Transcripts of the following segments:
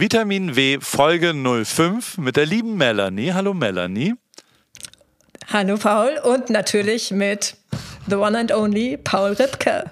Vitamin W Folge 05 mit der lieben Melanie. Hallo Melanie. Hallo Paul und natürlich mit the one and only Paul Ripke.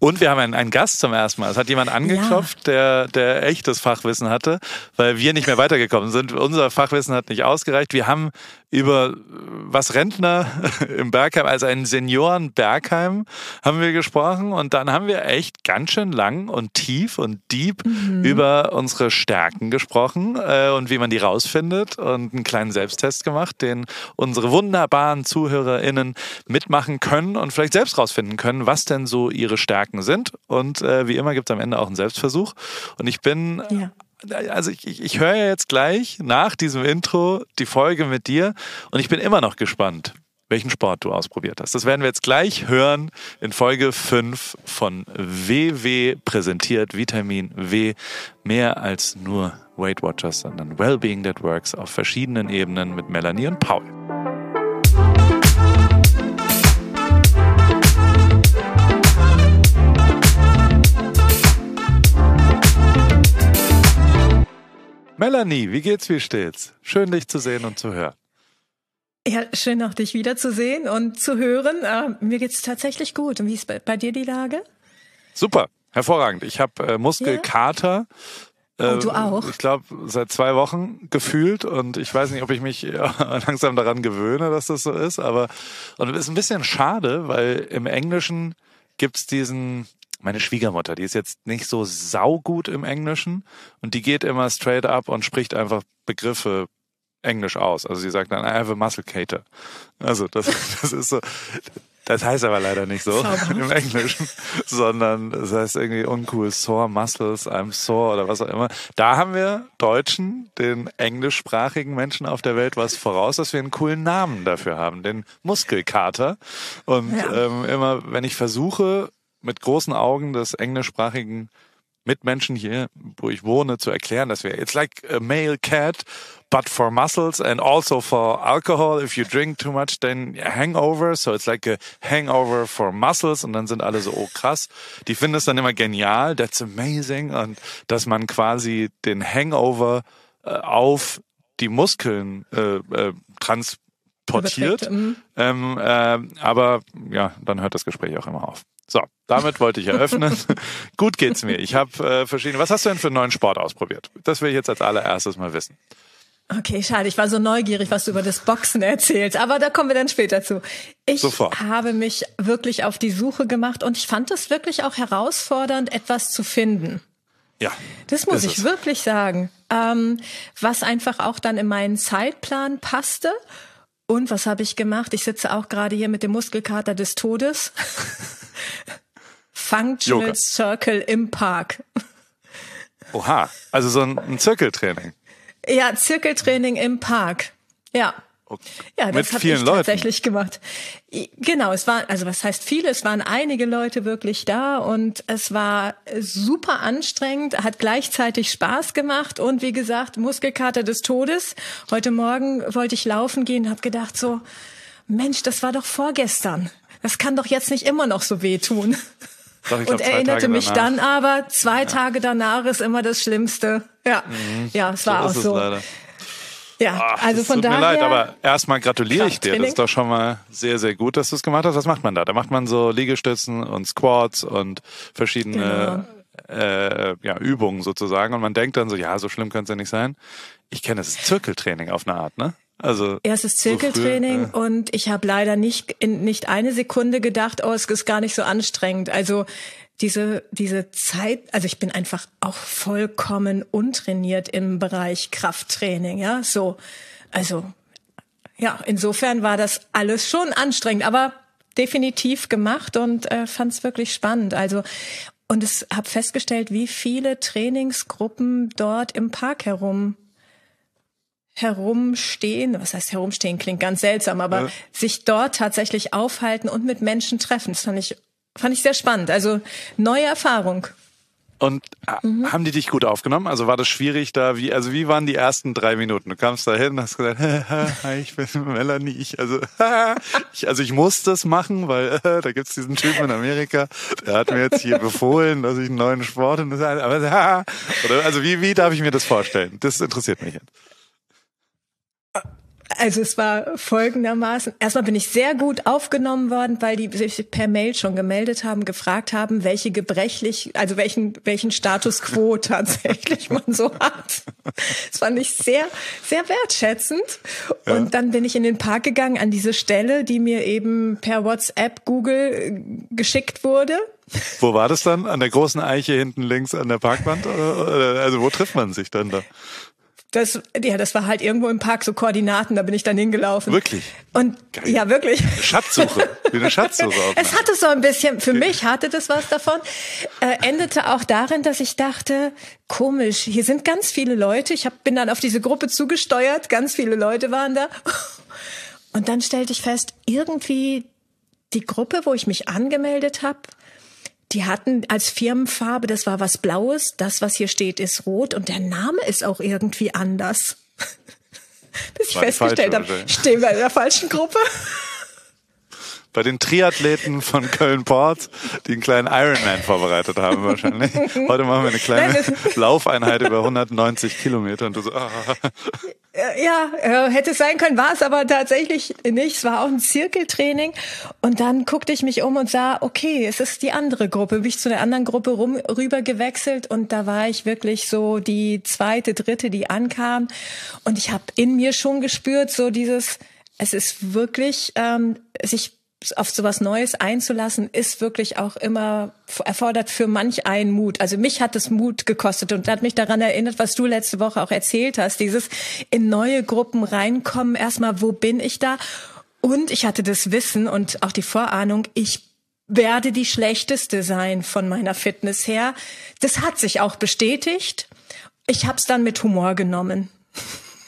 Und wir haben einen, einen, Gast zum ersten Mal. Es hat jemand angeklopft, ja. der, der echtes Fachwissen hatte, weil wir nicht mehr weitergekommen sind. Unser Fachwissen hat nicht ausgereicht. Wir haben über was Rentner im Bergheim, also einen Senioren Bergheim, haben wir gesprochen. Und dann haben wir echt ganz schön lang und tief und deep mhm. über unsere Stärken gesprochen äh, und wie man die rausfindet und einen kleinen Selbsttest gemacht, den unsere wunderbaren ZuhörerInnen mitmachen können und vielleicht selbst rausfinden können, was denn so ihre Stärken sind. Und äh, wie immer gibt es am Ende auch einen Selbstversuch. Und ich bin ja also ich, ich, ich höre ja jetzt gleich nach diesem Intro die Folge mit dir und ich bin immer noch gespannt, welchen Sport du ausprobiert hast. Das werden wir jetzt gleich hören in Folge 5 von WW präsentiert Vitamin W. Mehr als nur Weight Watchers, sondern Wellbeing That Works auf verschiedenen Ebenen mit Melanie und Paul. Melanie, wie geht's, wie steht's? Schön, dich zu sehen und zu hören. Ja, schön auch dich wiederzusehen und zu hören. Äh, mir geht's tatsächlich gut. Und wie ist bei, bei dir die Lage? Super, hervorragend. Ich habe äh, Muskelkater. Ja? Oh, du auch? Ich glaube, seit zwei Wochen gefühlt und ich weiß nicht, ob ich mich langsam daran gewöhne, dass das so ist, aber und es ist ein bisschen schade, weil im Englischen gibt's diesen meine Schwiegermutter, die ist jetzt nicht so saugut im Englischen und die geht immer straight up und spricht einfach Begriffe Englisch aus. Also sie sagt dann, I have a muscle cater. Also das, das ist so, das heißt aber leider nicht so im Englischen, sondern das heißt irgendwie uncool, sore muscles, I'm sore oder was auch immer. Da haben wir Deutschen, den englischsprachigen Menschen auf der Welt was voraus, dass wir einen coolen Namen dafür haben, den Muskelkater. Und ja. ähm, immer, wenn ich versuche, mit großen Augen des englischsprachigen Mitmenschen hier, wo ich wohne, zu erklären, dass wir it's like a male cat, but for muscles and also for alcohol. If you drink too much, then hangover. So it's like a hangover for muscles. Und dann sind alle so, oh krass. Die finden es dann immer genial. That's amazing. Und dass man quasi den Hangover äh, auf die Muskeln äh, äh, transportiert. Mhm. Ähm, äh, aber ja, dann hört das Gespräch auch immer auf. So, damit wollte ich eröffnen. Gut geht's mir. Ich habe äh, verschiedene. Was hast du denn für einen neuen Sport ausprobiert? Das will ich jetzt als allererstes mal wissen. Okay, schade. Ich war so neugierig, was du über das Boxen erzählst. Aber da kommen wir dann später zu. Ich Sofort. habe mich wirklich auf die Suche gemacht und ich fand es wirklich auch herausfordernd, etwas zu finden. Ja. Das muss ich es. wirklich sagen. Ähm, was einfach auch dann in meinen Zeitplan passte. Und was habe ich gemacht? Ich sitze auch gerade hier mit dem Muskelkater des Todes. Functional Yoga. Circle im Park. Oha, also so ein, ein Zirkeltraining. Ja, Zirkeltraining im Park. Ja. Okay. Ja, das habe ich tatsächlich Leuten. gemacht. Genau, es war, also was heißt viele, es waren einige Leute wirklich da und es war super anstrengend, hat gleichzeitig Spaß gemacht und wie gesagt, Muskelkater des Todes. Heute Morgen wollte ich laufen gehen, habe gedacht so, Mensch, das war doch vorgestern das kann doch jetzt nicht immer noch so wehtun. Doch, und glaub, erinnerte mich danach. dann aber, zwei ja. Tage danach ist immer das Schlimmste. Ja, mhm. ja, es war so auch so. Leider. Ja, Ach, also von tut daher. Mir leid, aber erstmal gratuliere ich dir. Das ist doch schon mal sehr, sehr gut, dass du es gemacht hast. Was macht man da? Da macht man so Liegestützen und Squats und verschiedene genau. äh, ja, Übungen sozusagen. Und man denkt dann so, ja, so schlimm könnte es ja nicht sein. Ich kenne das Zirkeltraining auf eine Art, ne? Also erstes Zirkeltraining so früh, äh. und ich habe leider nicht in nicht eine Sekunde gedacht, oh, es ist gar nicht so anstrengend. Also diese diese Zeit, also ich bin einfach auch vollkommen untrainiert im Bereich Krafttraining, ja, so. Also ja, insofern war das alles schon anstrengend, aber definitiv gemacht und äh, fand es wirklich spannend. Also und es habe festgestellt, wie viele Trainingsgruppen dort im Park herum herumstehen, was heißt herumstehen, klingt ganz seltsam, aber ja. sich dort tatsächlich aufhalten und mit Menschen treffen. Das fand ich, fand ich sehr spannend. Also neue Erfahrung. Und äh, mhm. haben die dich gut aufgenommen? Also war das schwierig da? Wie, also wie waren die ersten drei Minuten? Du kamst da hin, hast gesagt, hi, ich bin Melanie. Ich, also, ich, also ich muss das machen, weil äh, da gibt's diesen Typen in Amerika, der hat mir jetzt hier befohlen, dass ich einen neuen Sport und das, aber, oder, also wie, wie darf ich mir das vorstellen? Das interessiert mich jetzt. Also es war folgendermaßen. Erstmal bin ich sehr gut aufgenommen worden, weil die sich per Mail schon gemeldet haben, gefragt haben, welche gebrechlich, also welchen, welchen Status quo tatsächlich man so hat. Das fand ich sehr, sehr wertschätzend. Ja. Und dann bin ich in den Park gegangen an diese Stelle, die mir eben per WhatsApp, Google äh, geschickt wurde. Wo war das dann? An der großen Eiche hinten links an der Parkwand? Also wo trifft man sich dann da? Das, ja, das war halt irgendwo im Park so Koordinaten, da bin ich dann hingelaufen. Wirklich? Und Geil. ja, wirklich. Eine Schatzsuche, wie eine Schatzsuche. es hatte so ein bisschen, für mich hatte das was davon. Äh, endete auch darin, dass ich dachte, komisch, hier sind ganz viele Leute. Ich hab, bin dann auf diese Gruppe zugesteuert, ganz viele Leute waren da. Und dann stellte ich fest, irgendwie die Gruppe, wo ich mich angemeldet habe, die hatten als Firmenfarbe, das war was Blaues, das, was hier steht, ist rot. Und der Name ist auch irgendwie anders. Bis ich festgestellt habe, stehen wir in der falschen Gruppe bei den Triathleten von Köln-Port, die einen kleinen Ironman vorbereitet haben wahrscheinlich. Heute machen wir eine kleine Laufeinheit über 190 Kilometer und du so, ah. Ja, hätte es sein können, war es aber tatsächlich nicht. Es war auch ein Zirkeltraining. Und dann guckte ich mich um und sah, okay, es ist die andere Gruppe. Bin ich zu der anderen Gruppe rum, rüber gewechselt und da war ich wirklich so die zweite, dritte, die ankam. Und ich habe in mir schon gespürt, so dieses, es ist wirklich, ähm, sich auf sowas Neues einzulassen, ist wirklich auch immer erfordert für manch einen Mut. Also mich hat es Mut gekostet und hat mich daran erinnert, was du letzte Woche auch erzählt hast, dieses in neue Gruppen reinkommen, erstmal, wo bin ich da? Und ich hatte das Wissen und auch die Vorahnung, ich werde die schlechteste sein von meiner Fitness her. Das hat sich auch bestätigt. Ich habe es dann mit Humor genommen.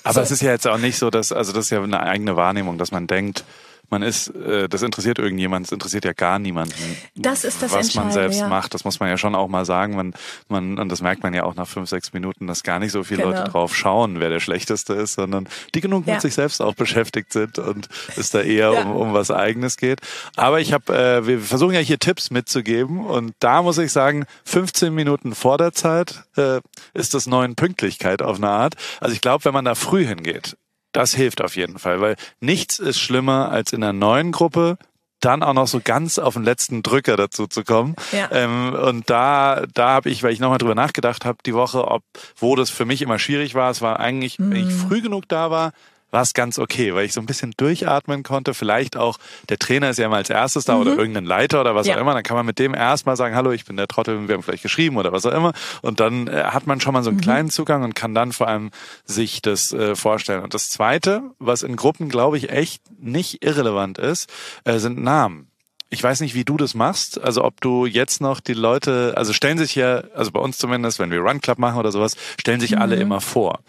Aber so. es ist ja jetzt auch nicht so, dass, also das ist ja eine eigene Wahrnehmung, dass man denkt, man ist, äh, das interessiert irgendjemand, es interessiert ja gar niemanden. Das ist das Was man selbst ja. macht, das muss man ja schon auch mal sagen. Man, man, und das merkt man ja auch nach fünf, sechs Minuten, dass gar nicht so viele genau. Leute drauf schauen, wer der Schlechteste ist, sondern die genug ja. mit sich selbst auch beschäftigt sind und es da eher ja. um, um was Eigenes geht. Aber ich habe, äh, wir versuchen ja hier Tipps mitzugeben und da muss ich sagen, 15 Minuten vor der Zeit äh, ist das neuen Pünktlichkeit auf eine Art. Also ich glaube, wenn man da früh hingeht, das hilft auf jeden Fall, weil nichts ist schlimmer als in einer neuen Gruppe dann auch noch so ganz auf den letzten Drücker dazu zu kommen. Ja. Ähm, und da, da habe ich, weil ich nochmal drüber nachgedacht habe die Woche, ob wo das für mich immer schwierig war. Es war eigentlich, mhm. wenn ich mhm. früh genug da war, war es ganz okay, weil ich so ein bisschen durchatmen konnte. Vielleicht auch, der Trainer ist ja immer als erstes da mhm. oder irgendein Leiter oder was ja. auch immer. Dann kann man mit dem erstmal sagen, hallo, ich bin der Trottel, wir haben vielleicht geschrieben oder was auch immer. Und dann äh, hat man schon mal so einen mhm. kleinen Zugang und kann dann vor allem sich das äh, vorstellen. Und das Zweite, was in Gruppen, glaube ich, echt nicht irrelevant ist, äh, sind Namen. Ich weiß nicht, wie du das machst. Also ob du jetzt noch die Leute, also stellen sich ja, also bei uns zumindest, wenn wir Run Club machen oder sowas, stellen sich mhm. alle immer vor.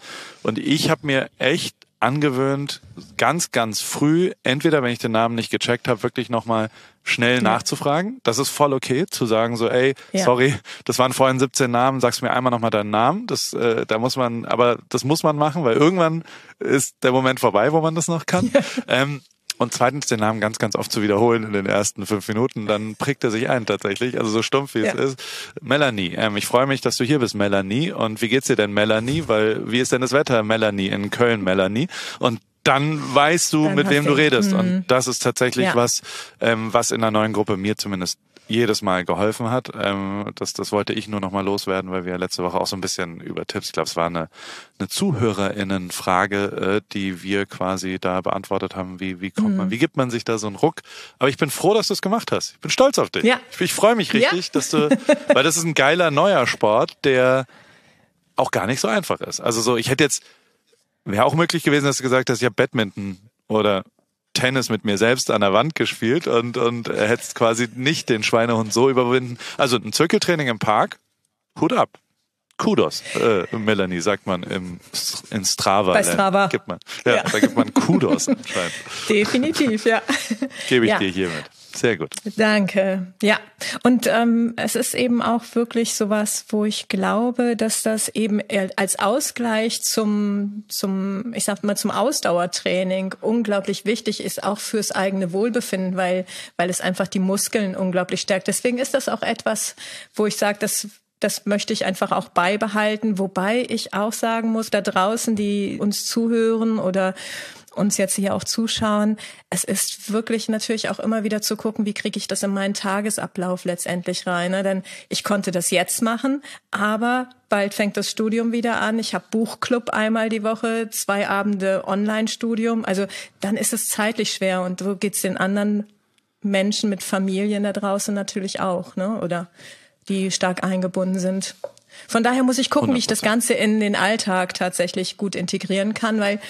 Und ich habe mir echt angewöhnt, ganz, ganz früh, entweder wenn ich den Namen nicht gecheckt habe, wirklich nochmal schnell ja. nachzufragen. Das ist voll okay, zu sagen so, ey, ja. sorry, das waren vorhin 17 Namen, sagst mir einmal nochmal deinen Namen. Das, äh, da muss man, aber das muss man machen, weil irgendwann ist der Moment vorbei, wo man das noch kann. ähm, und zweitens den Namen ganz, ganz oft zu wiederholen in den ersten fünf Minuten, dann prägt er sich ein tatsächlich. Also so stumpf wie ja. es ist. Melanie, ähm, ich freue mich, dass du hier bist, Melanie. Und wie geht's dir denn, Melanie? Weil wie ist denn das Wetter, Melanie, in Köln, Melanie? Und dann weißt du, dann mit wem du redest. Mhm. Und das ist tatsächlich ja. was, ähm, was in der neuen Gruppe mir zumindest jedes Mal geholfen hat. Ähm, das, das wollte ich nur noch mal loswerden, weil wir letzte Woche auch so ein bisschen über Tipps, ich glaube, es war eine, eine ZuhörerInnen-Frage, äh, die wir quasi da beantwortet haben. Wie, wie kommt mhm. man, wie gibt man sich da so einen Ruck? Aber ich bin froh, dass du es gemacht hast. Ich bin stolz auf dich. Ja. Ich, ich freue mich richtig, ja. dass du, weil das ist ein geiler neuer Sport, der auch gar nicht so einfach ist. Also so, ich hätte jetzt, wäre auch möglich gewesen, dass du gesagt hast, ich habe Badminton oder Tennis mit mir selbst an der Wand gespielt und, und er hätte quasi nicht den Schweinehund so überwinden. Also ein Zirkeltraining im Park, Hut ab. Kudos, äh, Melanie, sagt man im, in Strava. Bei Strava. Gibt man, ja, ja, da gibt man Kudos anscheinend. Definitiv, ja. Gebe ich ja. dir hiermit. Sehr gut. Danke. Ja. Und ähm, es ist eben auch wirklich sowas, wo ich glaube, dass das eben als Ausgleich zum, zum, ich sag mal, zum Ausdauertraining unglaublich wichtig ist, auch fürs eigene Wohlbefinden, weil, weil es einfach die Muskeln unglaublich stärkt. Deswegen ist das auch etwas, wo ich sage, das das möchte ich einfach auch beibehalten, wobei ich auch sagen muss, da draußen, die uns zuhören oder uns jetzt hier auch zuschauen, es ist wirklich natürlich auch immer wieder zu gucken, wie kriege ich das in meinen Tagesablauf letztendlich rein. Ne? Denn ich konnte das jetzt machen, aber bald fängt das Studium wieder an. Ich habe Buchclub einmal die Woche, zwei Abende Online-Studium. Also dann ist es zeitlich schwer und so geht's den anderen Menschen mit Familien da draußen natürlich auch, ne? Oder die stark eingebunden sind. Von daher muss ich gucken, 100%. wie ich das Ganze in den Alltag tatsächlich gut integrieren kann, weil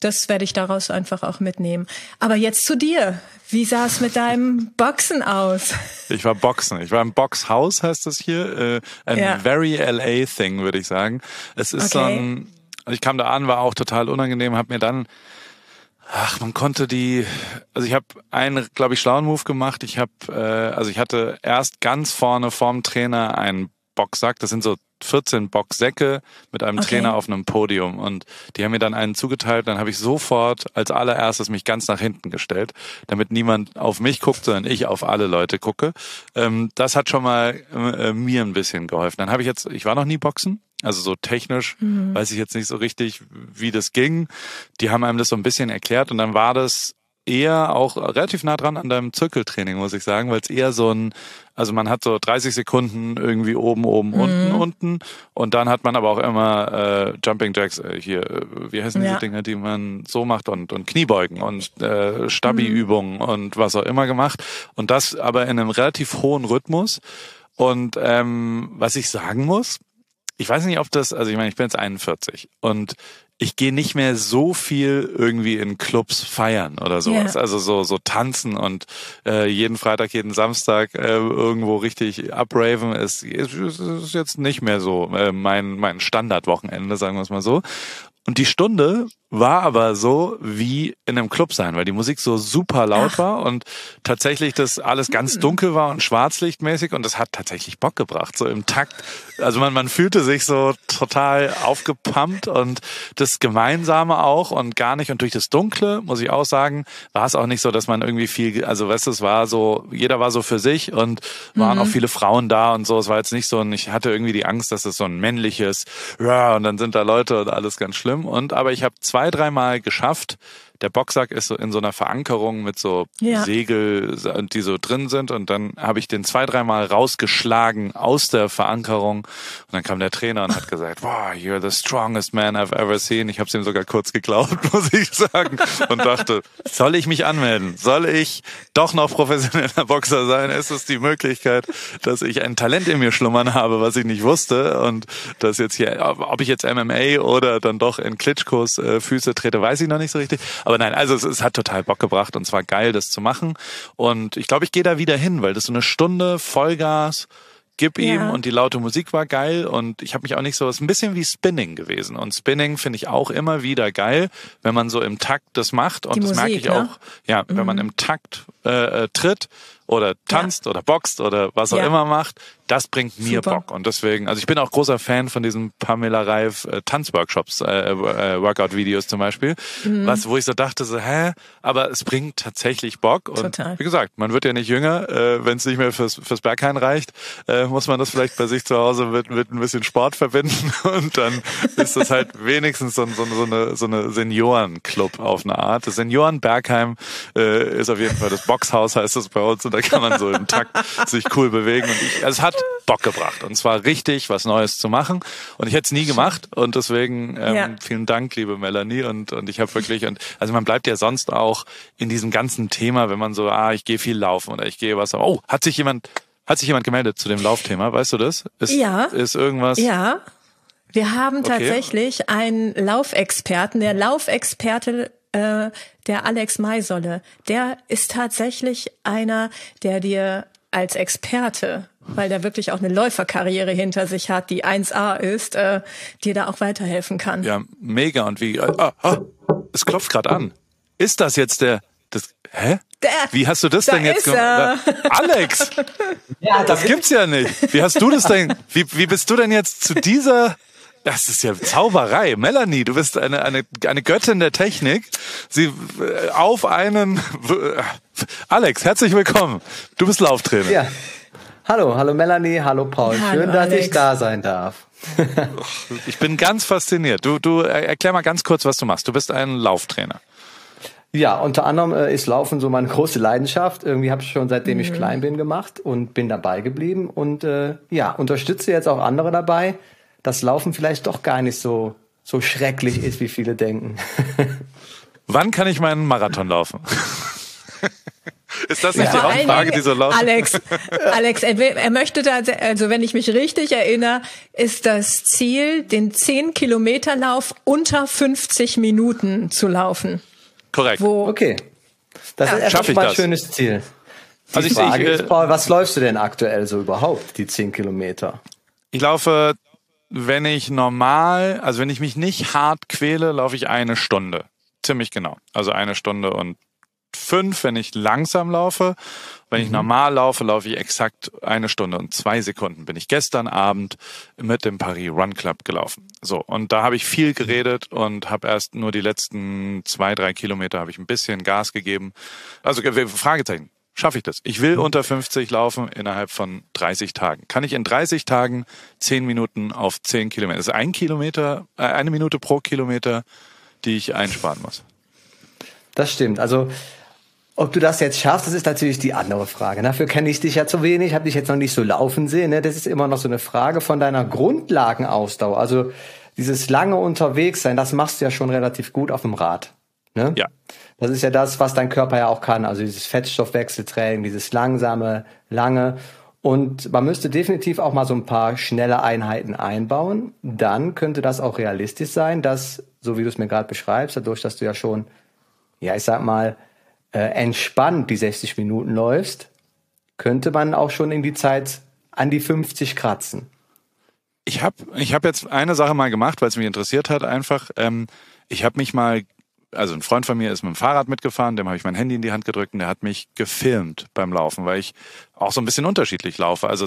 das werde ich daraus einfach auch mitnehmen. Aber jetzt zu dir. Wie sah es mit deinem Boxen aus? Ich war Boxen. Ich war im Boxhaus, heißt das hier. Äh, ein ja. very LA Thing, würde ich sagen. Es ist okay. so ein, ich kam da an, war auch total unangenehm, habe mir dann Ach, man konnte die, also ich habe einen, glaube ich, schlauen Move gemacht. Ich habe, äh, also ich hatte erst ganz vorne vorm Trainer einen Boxsack. Das sind so 14 Boxsäcke mit einem okay. Trainer auf einem Podium und die haben mir dann einen zugeteilt. Dann habe ich sofort als allererstes mich ganz nach hinten gestellt, damit niemand auf mich guckt, sondern ich auf alle Leute gucke. Ähm, das hat schon mal äh, mir ein bisschen geholfen. Dann habe ich jetzt, ich war noch nie Boxen, also so technisch mhm. weiß ich jetzt nicht so richtig, wie das ging. Die haben einem das so ein bisschen erklärt und dann war das eher auch relativ nah dran an deinem Zirkeltraining, muss ich sagen, weil es eher so ein, also man hat so 30 Sekunden irgendwie oben, oben, mhm. unten, unten und dann hat man aber auch immer äh, Jumping Jacks, äh, hier, äh, wie heißen diese ja. Dinge, die man so macht und, und Kniebeugen und äh, Stabi-Übungen mhm. und was auch immer gemacht und das aber in einem relativ hohen Rhythmus und ähm, was ich sagen muss, ich weiß nicht, ob das, also ich meine, ich bin jetzt 41 und ich gehe nicht mehr so viel irgendwie in Clubs feiern oder sowas. Yeah. Also so so tanzen und äh, jeden Freitag, jeden Samstag äh, irgendwo richtig abraven ist, ist, ist jetzt nicht mehr so äh, mein mein Standardwochenende, sagen wir es mal so. Und die Stunde war aber so wie in einem Club sein, weil die Musik so super laut Ach. war und tatsächlich das alles ganz hm. dunkel war und schwarzlichtmäßig und das hat tatsächlich Bock gebracht, so im Takt. Also man, man fühlte sich so total aufgepumpt und das Gemeinsame auch und gar nicht und durch das Dunkle, muss ich auch sagen, war es auch nicht so, dass man irgendwie viel, also weißt du, es war so, jeder war so für sich und waren mhm. auch viele Frauen da und so. Es war jetzt nicht so, und ich hatte irgendwie die Angst, dass es so ein männliches, ja, und dann sind da Leute und alles ganz schlimm und aber ich habe zwei, dreimal geschafft, der Boxsack ist so in so einer Verankerung mit so ja. Segel, die so drin sind. Und dann habe ich den zwei, dreimal rausgeschlagen aus der Verankerung. Und dann kam der Trainer und hat gesagt, wow, you're the strongest man I've ever seen. Ich habe es ihm sogar kurz geglaubt, muss ich sagen. Und dachte, soll ich mich anmelden? Soll ich doch noch professioneller Boxer sein? Ist es die Möglichkeit, dass ich ein Talent in mir schlummern habe, was ich nicht wusste? Und dass jetzt hier, ob ich jetzt MMA oder dann doch in Klitschkos äh, Füße trete, weiß ich noch nicht so richtig. Aber nein, also es, es hat total Bock gebracht und zwar geil, das zu machen. Und ich glaube, ich gehe da wieder hin, weil das so eine Stunde Vollgas gib ihm ja. und die laute Musik war geil und ich habe mich auch nicht so, es ist ein bisschen wie Spinning gewesen und Spinning finde ich auch immer wieder geil, wenn man so im Takt das macht und die das Musik, merke ich ne? auch, ja, mhm. wenn man mhm. im Takt äh, äh, tritt oder tanzt ja. oder boxt oder was auch ja. immer macht, das bringt mir Super. Bock. Und deswegen, also ich bin auch großer Fan von diesen Pamela Reif äh, Tanzworkshops, äh, äh, Workout-Videos zum Beispiel, mhm. was, wo ich so dachte, so, hä, aber es bringt tatsächlich Bock. Und Total. wie gesagt, man wird ja nicht jünger, äh, wenn es nicht mehr fürs, fürs Berghain reicht, äh, muss man das vielleicht bei sich zu Hause mit, mit ein bisschen Sport verbinden und dann ist das halt wenigstens so, so, so eine, so eine Seniorenclub auf eine Art. Das Senioren Bergheim äh, ist auf jeden Fall das Boxhaus, heißt das bei uns, und da kann man so im Takt sich cool bewegen. Und ich, also es hat Bock gebracht. Und zwar richtig, was Neues zu machen. Und ich hätte es nie gemacht. Und deswegen ähm, ja. vielen Dank, liebe Melanie. Und, und ich habe wirklich, und also man bleibt ja sonst auch in diesem ganzen Thema, wenn man so, ah, ich gehe viel laufen oder ich gehe was. Oh, hat sich jemand, hat sich jemand gemeldet zu dem Laufthema? Weißt du das? Ist, ja. Ist irgendwas? Ja. Wir haben okay. tatsächlich einen Laufexperten. Der Laufexperte äh, der Alex Maisolle, der ist tatsächlich einer, der dir als Experte, weil der wirklich auch eine Läuferkarriere hinter sich hat, die 1A ist, äh, dir da auch weiterhelfen kann. Ja, mega. Und wie, ah, ah, es klopft gerade an. Ist das jetzt der, das, Hä? Der, Wie hast du das denn jetzt gemacht? Alex! ja, das gibt's ja nicht. Wie hast du das denn? Wie, wie bist du denn jetzt zu dieser das ist ja Zauberei. Melanie, du bist eine, eine, eine Göttin der Technik. Sie äh, auf einen Alex, herzlich willkommen. Du bist Lauftrainer. Ja. Hallo, hallo Melanie, hallo Paul. Hallo Schön, dass Alex. ich da sein darf. ich bin ganz fasziniert. Du, du erklär mal ganz kurz, was du machst. Du bist ein Lauftrainer. Ja, unter anderem äh, ist Laufen so meine große Leidenschaft. Irgendwie habe ich schon seitdem ich mhm. klein bin gemacht und bin dabei geblieben und äh, ja, unterstütze jetzt auch andere dabei, dass Laufen vielleicht doch gar nicht so so schrecklich ist, wie viele denken. Wann kann ich meinen Marathon laufen? Ist das nicht ja. die Hauptfrage, die so lautet? Alex, Alex, er, er möchte da, also wenn ich mich richtig erinnere, ist das Ziel, den 10 Kilometer Lauf unter 50 Minuten zu laufen. Korrekt. Wo, okay. Das ja. ist erstmal ein schönes Ziel. Die also ich, Frage ich, ist, Paul, was läufst du denn aktuell so überhaupt, die 10 Kilometer? Ich laufe, wenn ich normal, also wenn ich mich nicht hart quäle, laufe ich eine Stunde. Ziemlich genau. Also eine Stunde und fünf, wenn ich langsam laufe. Wenn ich mhm. normal laufe, laufe ich exakt eine Stunde und zwei Sekunden. Bin ich gestern Abend mit dem Paris Run Club gelaufen. So, und da habe ich viel geredet und habe erst nur die letzten zwei, drei Kilometer habe ich ein bisschen Gas gegeben. Also Fragezeichen. Schaffe ich das? Ich will mhm. unter 50 laufen innerhalb von 30 Tagen. Kann ich in 30 Tagen 10 Minuten auf 10 Kilometer? Das ist ein Kilometer, äh, eine Minute pro Kilometer, die ich einsparen muss. Das stimmt. Also ob du das jetzt schaffst, das ist natürlich die andere Frage. Dafür kenne ich dich ja zu wenig, habe dich jetzt noch nicht so laufen sehen. Ne? Das ist immer noch so eine Frage von deiner Grundlagenausdauer. Also dieses lange unterwegs sein, das machst du ja schon relativ gut auf dem Rad. Ne? Ja. Das ist ja das, was dein Körper ja auch kann. Also dieses Fettstoffwechseltraining, dieses langsame, lange. Und man müsste definitiv auch mal so ein paar schnelle Einheiten einbauen. Dann könnte das auch realistisch sein, dass, so wie du es mir gerade beschreibst, dadurch, dass du ja schon, ja, ich sag mal, äh, entspannt die 60 Minuten läufst, könnte man auch schon in die Zeit an die 50 kratzen. Ich habe ich hab jetzt eine Sache mal gemacht, weil es mich interessiert hat, einfach. Ähm, ich habe mich mal also ein Freund von mir ist mit dem Fahrrad mitgefahren, dem habe ich mein Handy in die Hand gedrückt und der hat mich gefilmt beim Laufen, weil ich auch so ein bisschen unterschiedlich laufe. Also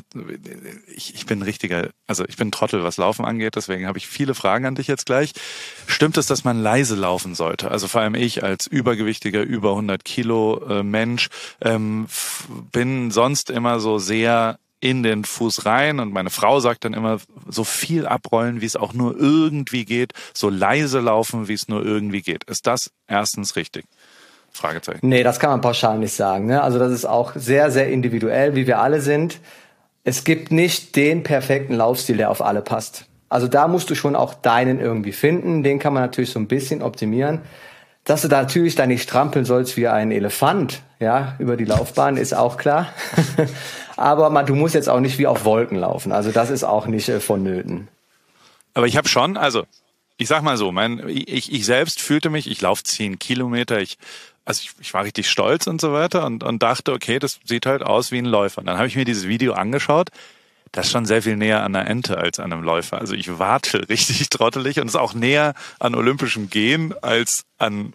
ich, ich bin richtiger, also ich bin Trottel, was Laufen angeht, deswegen habe ich viele Fragen an dich jetzt gleich. Stimmt es, dass man leise laufen sollte? Also vor allem ich als übergewichtiger, über 100 Kilo äh, Mensch ähm, bin sonst immer so sehr in den Fuß rein und meine Frau sagt dann immer, so viel abrollen, wie es auch nur irgendwie geht, so leise laufen, wie es nur irgendwie geht. Ist das erstens richtig? Fragezeichen. Nee, das kann man pauschal nicht sagen. Ne? Also das ist auch sehr, sehr individuell, wie wir alle sind. Es gibt nicht den perfekten Laufstil, der auf alle passt. Also da musst du schon auch deinen irgendwie finden. Den kann man natürlich so ein bisschen optimieren. Dass du da natürlich da nicht strampeln sollst wie ein Elefant, ja, über die Laufbahn, ist auch klar. Aber man, du musst jetzt auch nicht wie auf Wolken laufen. Also das ist auch nicht äh, vonnöten. Aber ich habe schon, also ich sag mal so, mein, ich, ich selbst fühlte mich, ich laufe zehn Kilometer, ich, also ich, ich war richtig stolz und so weiter und, und dachte, okay, das sieht halt aus wie ein Läufer. Und dann habe ich mir dieses Video angeschaut. Das ist schon sehr viel näher an einer Ente als an einem Läufer. Also ich warte richtig trottelig und ist auch näher an olympischem Gehen als an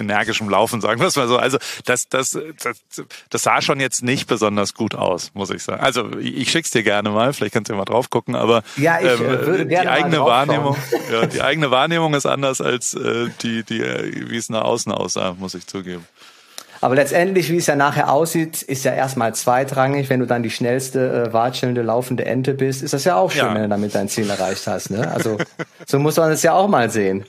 energischem Laufen, sagen wir es mal so. Also das, das, das, das sah schon jetzt nicht besonders gut aus, muss ich sagen. Also ich, schick's dir gerne mal, vielleicht kannst du ja mal drauf gucken, aber ja, ich, ähm, würde die eigene Wahrnehmung, ja, die eigene Wahrnehmung ist anders als äh, die, die, wie es nach außen aussah, muss ich zugeben. Aber letztendlich, wie es ja nachher aussieht, ist ja erstmal zweitrangig. Wenn du dann die schnellste, äh, watschelnde, laufende Ente bist, ist das ja auch schön, ja. wenn du damit dein Ziel erreicht hast. Ne? Also so muss man es ja auch mal sehen.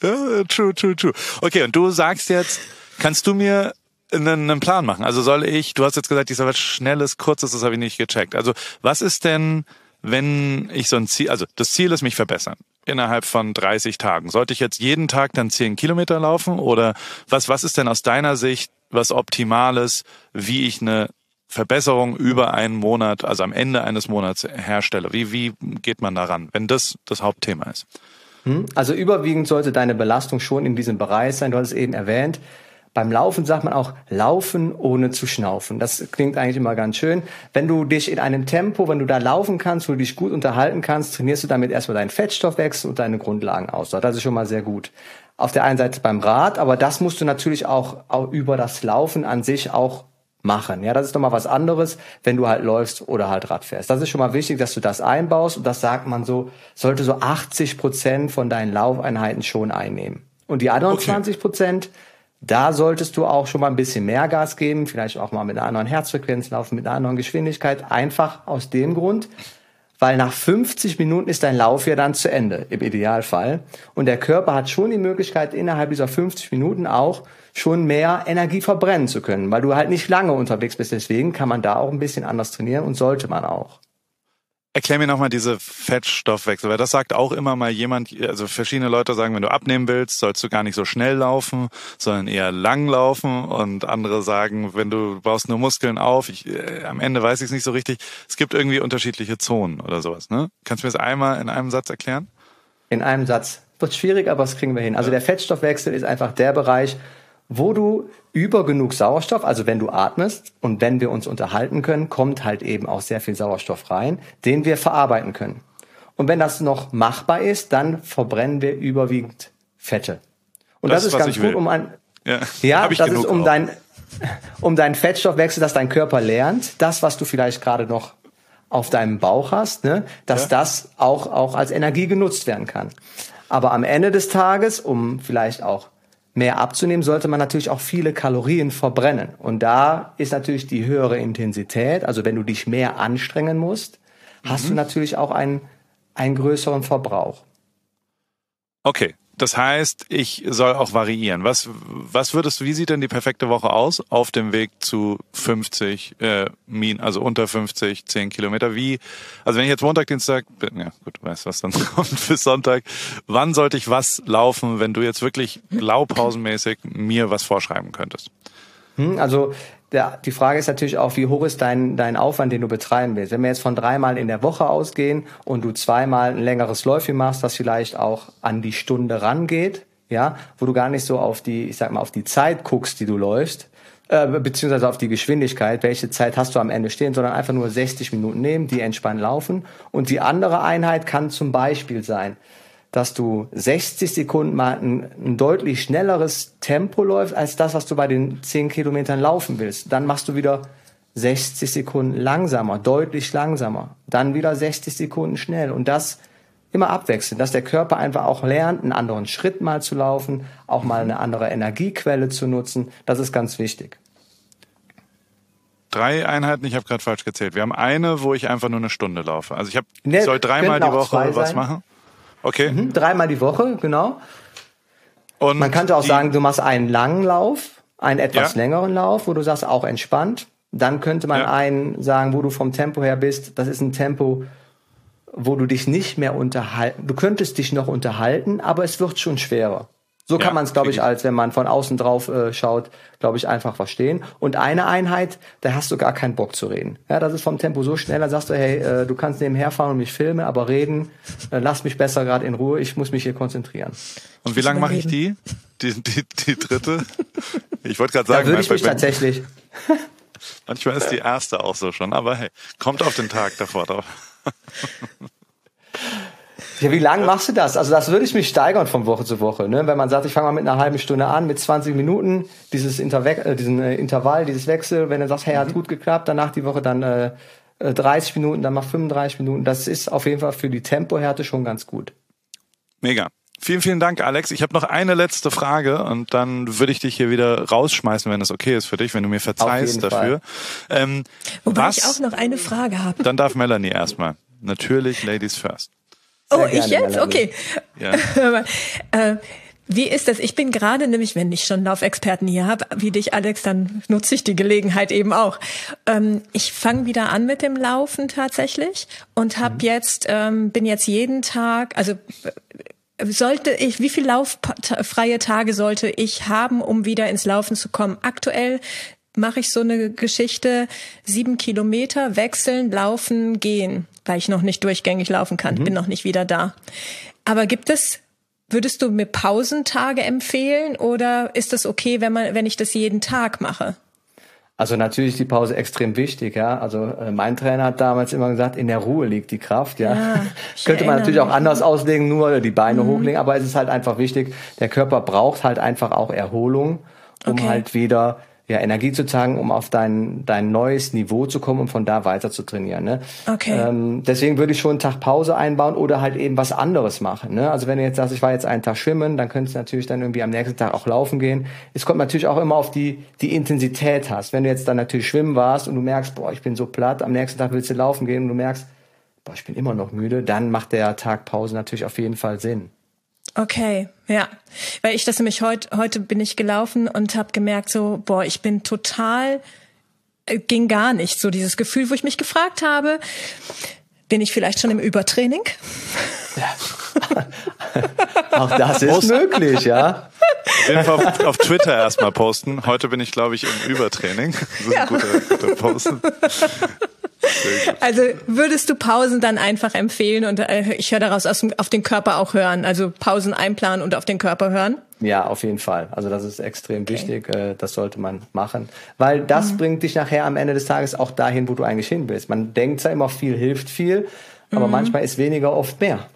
True, true, true. Okay, und du sagst jetzt, kannst du mir einen, einen Plan machen? Also soll ich, du hast jetzt gesagt, ich soll was Schnelles, Kurzes, das habe ich nicht gecheckt. Also was ist denn, wenn ich so ein Ziel, also das Ziel ist mich verbessern innerhalb von 30 Tagen. Sollte ich jetzt jeden Tag dann 10 Kilometer laufen oder was, was ist denn aus deiner Sicht was Optimales, wie ich eine Verbesserung über einen Monat, also am Ende eines Monats herstelle? Wie, wie geht man daran, wenn das das Hauptthema ist? Hm? Also überwiegend sollte deine Belastung schon in diesem Bereich sein. Du hast es eben erwähnt. Beim Laufen sagt man auch laufen ohne zu schnaufen. Das klingt eigentlich immer ganz schön. Wenn du dich in einem Tempo, wenn du da laufen kannst, wo du dich gut unterhalten kannst, trainierst du damit erstmal deinen Fettstoffwechsel und deine Grundlagen aus. Das ist schon mal sehr gut. auf der einen Seite beim Rad, aber das musst du natürlich auch, auch über das Laufen an sich auch machen. Ja, das ist nochmal was anderes, wenn du halt läufst oder halt Rad fährst. Das ist schon mal wichtig, dass du das einbaust und das sagt man so, sollte so 80 Prozent von deinen Laufeinheiten schon einnehmen. Und die anderen okay. 20 Prozent, da solltest du auch schon mal ein bisschen mehr Gas geben, vielleicht auch mal mit einer anderen Herzfrequenz laufen, mit einer anderen Geschwindigkeit, einfach aus dem Grund, weil nach 50 Minuten ist dein Lauf ja dann zu Ende, im Idealfall. Und der Körper hat schon die Möglichkeit, innerhalb dieser 50 Minuten auch schon mehr Energie verbrennen zu können, weil du halt nicht lange unterwegs bist. Deswegen kann man da auch ein bisschen anders trainieren und sollte man auch. Erklär mir nochmal diese Fettstoffwechsel, weil das sagt auch immer mal jemand, also verschiedene Leute sagen, wenn du abnehmen willst, sollst du gar nicht so schnell laufen, sondern eher lang laufen und andere sagen, wenn du baust nur Muskeln auf, ich, äh, am Ende weiß ich es nicht so richtig, es gibt irgendwie unterschiedliche Zonen oder sowas, ne? Kannst du mir das einmal in einem Satz erklären? In einem Satz. Wird schwierig, aber das kriegen wir hin. Also der Fettstoffwechsel ist einfach der Bereich, wo du über genug Sauerstoff, also wenn du atmest und wenn wir uns unterhalten können, kommt halt eben auch sehr viel Sauerstoff rein, den wir verarbeiten können. Und wenn das noch machbar ist, dann verbrennen wir überwiegend Fette. Und das, das ist ganz gut, um ein, ja, ja das ist um auch. dein, um deinen Fettstoffwechsel, dass dein Körper lernt, das, was du vielleicht gerade noch auf deinem Bauch hast, ne, dass ja. das auch, auch als Energie genutzt werden kann. Aber am Ende des Tages, um vielleicht auch mehr abzunehmen, sollte man natürlich auch viele Kalorien verbrennen. Und da ist natürlich die höhere Intensität, also wenn du dich mehr anstrengen musst, mhm. hast du mhm. natürlich auch einen, einen größeren Verbrauch. Okay, das heißt, ich soll auch variieren. Was, was würdest du, wie sieht denn die perfekte Woche aus auf dem Weg zu 50, äh, Min, also unter 50, 10 Kilometer? Wie, also wenn ich jetzt Montag, Dienstag, ja gut, du weißt, was dann kommt bis Sonntag. Wann sollte ich was laufen, wenn du jetzt wirklich blaupausenmäßig mir was vorschreiben könntest? Hm, also der, die Frage ist natürlich auch, wie hoch ist dein, dein Aufwand, den du betreiben willst. Wenn wir jetzt von dreimal in der Woche ausgehen und du zweimal ein längeres Läufchen machst, das vielleicht auch an die Stunde rangeht, ja, wo du gar nicht so auf die, ich sag mal, auf die Zeit guckst, die du läufst, äh, beziehungsweise auf die Geschwindigkeit, welche Zeit hast du am Ende stehen, sondern einfach nur 60 Minuten nehmen, die entspannt laufen. Und die andere Einheit kann zum Beispiel sein, dass du 60 Sekunden mal ein, ein, deutlich schnelleres Tempo läufst, als das, was du bei den 10 Kilometern laufen willst. Dann machst du wieder 60 Sekunden langsamer, deutlich langsamer. Dann wieder 60 Sekunden schnell. Und das immer abwechselnd, dass der Körper einfach auch lernt, einen anderen Schritt mal zu laufen, auch mal eine andere Energiequelle zu nutzen. Das ist ganz wichtig. Drei Einheiten, ich habe gerade falsch gezählt. Wir haben eine, wo ich einfach nur eine Stunde laufe. Also ich habe, nee, soll dreimal die Woche was machen. Okay. Mhm, dreimal die Woche, genau. Und Man könnte auch sagen, du machst einen langen Lauf, einen etwas ja. längeren Lauf, wo du sagst, auch entspannt. Dann könnte man ja. einen sagen, wo du vom Tempo her bist, das ist ein Tempo, wo du dich nicht mehr unterhalten, du könntest dich noch unterhalten, aber es wird schon schwerer. So kann ja, man es, glaube ich, als wenn man von außen drauf äh, schaut, glaube ich, einfach verstehen. Und eine Einheit, da hast du gar keinen Bock zu reden. Ja, das ist vom Tempo so schnell, da sagst du, hey, äh, du kannst nebenher fahren und mich filmen, aber reden, äh, lass mich besser gerade in Ruhe, ich muss mich hier konzentrieren. Und wie lange mache ich die? die? Die, die dritte? Ich wollte gerade sagen, da würde ich mich tatsächlich. Manchmal ist die erste auch so schon, aber hey, kommt auf den Tag davor drauf. Ja, wie lang machst du das? Also das würde ich mich steigern von Woche zu Woche. Ne? Wenn man sagt, ich fange mal mit einer halben Stunde an, mit 20 Minuten, dieses Interve äh, diesen äh, Intervall, dieses Wechsel, wenn du sagst, hey, hat mhm. gut geklappt, danach die Woche dann äh, 30 äh, Minuten, dann mach 35 Minuten. Das ist auf jeden Fall für die Tempohärte schon ganz gut. Mega. Vielen, vielen Dank, Alex. Ich habe noch eine letzte Frage und dann würde ich dich hier wieder rausschmeißen, wenn es okay ist für dich, wenn du mir verzeihst dafür. Ähm, Wobei was, ich auch noch eine Frage habe. Dann darf Melanie erstmal. Natürlich, Ladies first. Oh, ich jetzt? Okay. Ja. äh, wie ist das? Ich bin gerade nämlich, wenn ich schon Laufexperten hier habe, wie dich, Alex, dann nutze ich die Gelegenheit eben auch. Ähm, ich fange wieder an mit dem Laufen tatsächlich und habe mhm. jetzt, ähm, bin jetzt jeden Tag, also äh, sollte ich, wie viel lauffreie Tage sollte ich haben, um wieder ins Laufen zu kommen? Aktuell mache ich so eine Geschichte, sieben Kilometer wechseln, laufen, gehen, weil ich noch nicht durchgängig laufen kann, mhm. bin noch nicht wieder da. Aber gibt es, würdest du mir Pausentage empfehlen oder ist das okay, wenn man, wenn ich das jeden Tag mache? Also natürlich die Pause extrem wichtig, ja. Also äh, mein Trainer hat damals immer gesagt, in der Ruhe liegt die Kraft, ja. ja Könnte man natürlich auch anders auslegen, nur die Beine mhm. hochlegen, aber es ist halt einfach wichtig, der Körper braucht halt einfach auch Erholung, um okay. halt wieder ja, Energie zu tanken, um auf dein, dein neues Niveau zu kommen und von da weiter zu trainieren. Ne? Okay. Ähm, deswegen würde ich schon einen Tag Pause einbauen oder halt eben was anderes machen. Ne? Also wenn du jetzt sagst, ich war jetzt einen Tag schwimmen, dann könntest du natürlich dann irgendwie am nächsten Tag auch laufen gehen. Es kommt natürlich auch immer auf die, die Intensität hast. Wenn du jetzt dann natürlich schwimmen warst und du merkst, boah, ich bin so platt, am nächsten Tag willst du laufen gehen und du merkst, boah, ich bin immer noch müde, dann macht der Tag Pause natürlich auf jeden Fall Sinn. Okay, ja, weil ich das nämlich heute heute bin ich gelaufen und habe gemerkt so, boah, ich bin total äh, ging gar nicht. So dieses Gefühl, wo ich mich gefragt habe, bin ich vielleicht schon im Übertraining? Ja. Auch das ist Post möglich, ja. Auf auf, auf Twitter erstmal posten. Heute bin ich, glaube ich, im Übertraining. Das ist ja. ein guter, guter Post. Also würdest du Pausen dann einfach empfehlen und äh, ich höre daraus aus, auf den Körper auch hören, also Pausen einplanen und auf den Körper hören? Ja, auf jeden Fall. Also das ist extrem okay. wichtig. Äh, das sollte man machen, weil das mhm. bringt dich nachher am Ende des Tages auch dahin, wo du eigentlich hin willst. Man denkt zwar immer viel hilft viel, aber mhm. manchmal ist weniger oft mehr.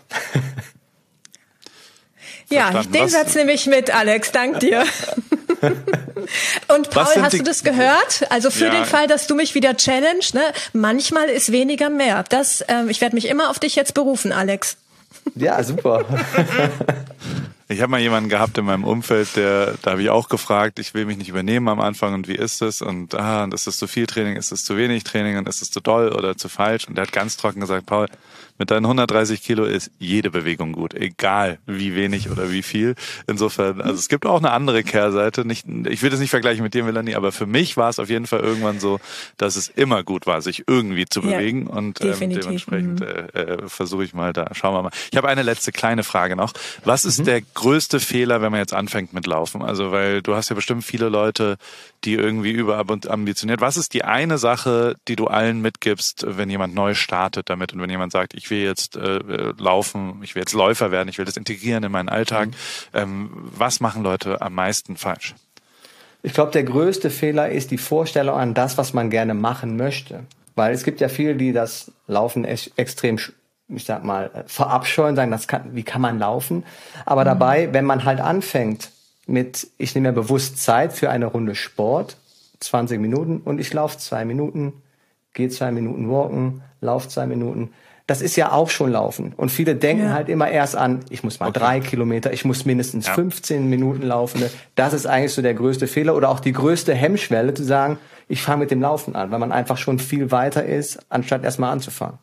ja, den Was? Satz nehme ich mit, Alex. Dank dir. Und Paul, hast du das gehört? Also für ja. den Fall, dass du mich wieder challenge, ne? manchmal ist weniger mehr. Das, ähm, ich werde mich immer auf dich jetzt berufen, Alex. Ja, super. Ich habe mal jemanden gehabt in meinem Umfeld, der, da habe ich auch gefragt, ich will mich nicht übernehmen am Anfang und wie ist es? Und ah, und ist das zu viel Training, ist es zu wenig Training und ist es zu doll oder zu falsch? Und der hat ganz trocken gesagt, Paul, mit deinen 130 Kilo ist jede Bewegung gut, egal wie wenig oder wie viel. Insofern, also es gibt auch eine andere Kehrseite. Nicht, ich will das nicht vergleichen mit dir, Melanie, aber für mich war es auf jeden Fall irgendwann so, dass es immer gut war, sich irgendwie zu bewegen. Ja, und ähm, dementsprechend mhm. äh, äh, versuche ich mal da. Schauen wir mal. Ich habe eine letzte kleine Frage noch. Was ist mhm. der größte Fehler, wenn man jetzt anfängt mit Laufen? Also, weil du hast ja bestimmt viele Leute, die irgendwie überambitioniert. Was ist die eine Sache, die du allen mitgibst, wenn jemand neu startet damit und wenn jemand sagt, ich will jetzt äh, laufen, ich will jetzt Läufer werden, ich will das integrieren in meinen Alltag. Mhm. Ähm, was machen Leute am meisten falsch? Ich glaube, der größte Fehler ist die Vorstellung an das, was man gerne machen möchte. Weil es gibt ja viele, die das Laufen extrem ich sag mal, verabscheuen, sagen, das kann, wie kann man laufen? Aber mhm. dabei, wenn man halt anfängt, mit, ich nehme mir bewusst Zeit für eine Runde Sport, 20 Minuten und ich laufe zwei Minuten, gehe zwei Minuten walken, laufe zwei Minuten. Das ist ja auch schon Laufen. Und viele denken ja. halt immer erst an, ich muss mal okay. drei Kilometer, ich muss mindestens ja. 15 Minuten laufen. Das ist eigentlich so der größte Fehler oder auch die größte Hemmschwelle zu sagen, ich fange mit dem Laufen an, weil man einfach schon viel weiter ist, anstatt erstmal anzufangen.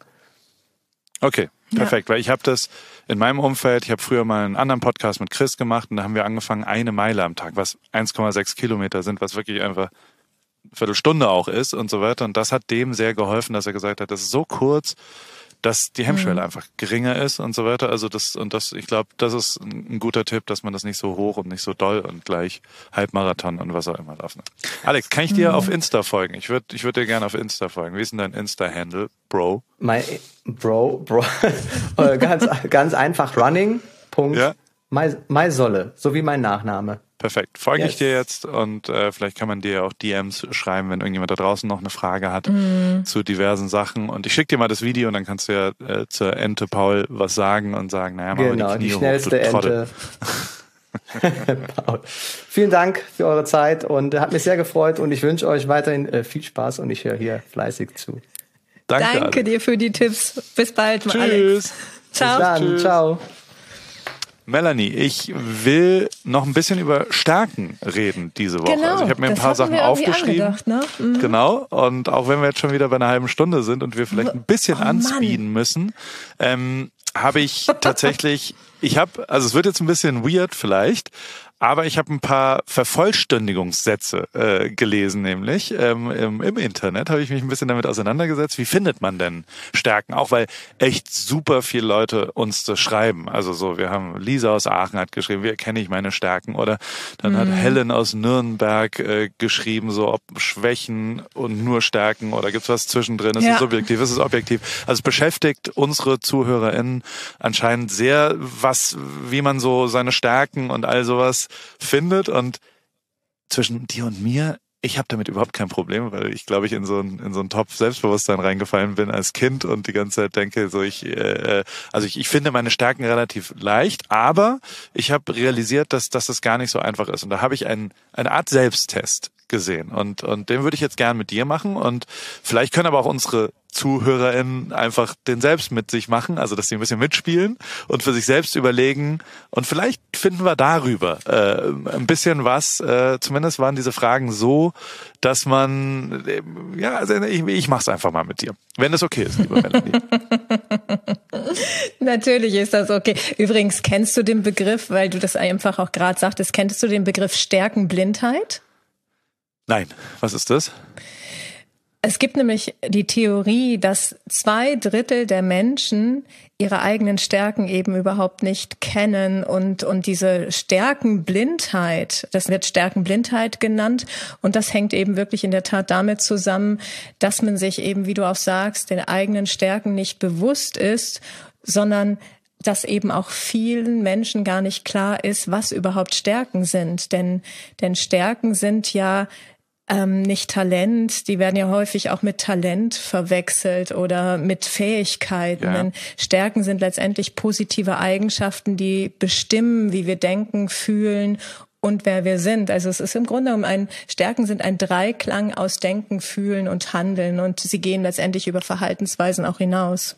Okay, perfekt. Ja. Weil ich habe das in meinem Umfeld, ich habe früher mal einen anderen Podcast mit Chris gemacht und da haben wir angefangen, eine Meile am Tag, was 1,6 Kilometer sind, was wirklich einfach Viertelstunde auch ist und so weiter. Und das hat dem sehr geholfen, dass er gesagt hat, das ist so kurz, dass die Hemmschwelle mhm. einfach geringer ist und so weiter. Also das und das, ich glaube, das ist ein guter Tipp, dass man das nicht so hoch und nicht so doll und gleich Halbmarathon und was auch immer. Ne? Alex, kann ich dir mhm. auf Insta folgen? Ich würde, ich würde dir gerne auf Insta folgen. Wie ist denn dein Insta-Handle, Bro? Mein Bro, Bro, äh, ganz ganz einfach. Running. Punkt. Ja. Maisolle, so wie mein Nachname. Perfekt. Folge yes. ich dir jetzt und äh, vielleicht kann man dir auch DMs schreiben, wenn irgendjemand da draußen noch eine Frage hat mm. zu diversen Sachen. Und ich schicke dir mal das Video und dann kannst du ja äh, zur Ente Paul was sagen und sagen, naja, mal genau, die, Knie die schnellste hoch, Ente. Paul. Vielen Dank für eure Zeit und hat mich sehr gefreut und ich wünsche euch weiterhin äh, viel Spaß und ich höre hier fleißig zu. Danke, Danke dir für die Tipps. Bis bald, Tschüss. Alex. Ciao. Bis dann. Tschüss. Ciao. Melanie, ich will noch ein bisschen über Stärken reden diese Woche. Genau, also ich habe mir ein paar Sachen aufgeschrieben. Ne? Mhm. Genau. Und auch wenn wir jetzt schon wieder bei einer halben Stunde sind und wir vielleicht ein bisschen oh, anspeeden müssen, ähm, habe ich tatsächlich, ich habe, also es wird jetzt ein bisschen weird vielleicht, aber ich habe ein paar Vervollständigungssätze äh, gelesen, nämlich ähm, im, im Internet habe ich mich ein bisschen damit auseinandergesetzt. Wie findet man denn Stärken? Auch weil echt super viele Leute uns das schreiben. Also so, wir haben Lisa aus Aachen hat geschrieben, wie erkenne ich meine Stärken? Oder dann mhm. hat Helen aus Nürnberg äh, geschrieben, so ob Schwächen und nur Stärken oder gibt's was zwischendrin? Ist ja. es subjektiv? Ist es objektiv? Also es beschäftigt unsere ZuhörerInnen anscheinend sehr, was, wie man so seine Stärken und all sowas findet. Und zwischen dir und mir, ich habe damit überhaupt kein Problem, weil ich glaube ich in so ein in so ein Topf Selbstbewusstsein reingefallen bin als Kind und die ganze Zeit denke so ich äh, äh, also ich, ich finde meine Stärken relativ leicht, aber ich habe realisiert, dass dass das gar nicht so einfach ist und da habe ich einen eine Art Selbsttest gesehen und und den würde ich jetzt gern mit dir machen und vielleicht können aber auch unsere ZuhörerInnen einfach den selbst mit sich machen, also dass sie ein bisschen mitspielen und für sich selbst überlegen und vielleicht finden wir darüber äh, ein bisschen was. Äh, zumindest waren diese Fragen so, dass man, äh, ja, also ich, ich mach's einfach mal mit dir, wenn das okay ist, lieber Melanie. Natürlich ist das okay. Übrigens, kennst du den Begriff, weil du das einfach auch gerade sagtest, kennst du den Begriff Stärkenblindheit? Nein, was ist das? Es gibt nämlich die Theorie, dass zwei Drittel der Menschen ihre eigenen Stärken eben überhaupt nicht kennen und, und diese Stärkenblindheit, das wird Stärkenblindheit genannt und das hängt eben wirklich in der Tat damit zusammen, dass man sich eben, wie du auch sagst, den eigenen Stärken nicht bewusst ist, sondern dass eben auch vielen Menschen gar nicht klar ist, was überhaupt Stärken sind. Denn, denn Stärken sind ja ähm, nicht Talent, die werden ja häufig auch mit Talent verwechselt oder mit Fähigkeiten. Ja. Stärken sind letztendlich positive Eigenschaften, die bestimmen, wie wir denken, fühlen und wer wir sind. Also es ist im Grunde genommen ein, Stärken sind ein Dreiklang aus Denken, Fühlen und Handeln und sie gehen letztendlich über Verhaltensweisen auch hinaus.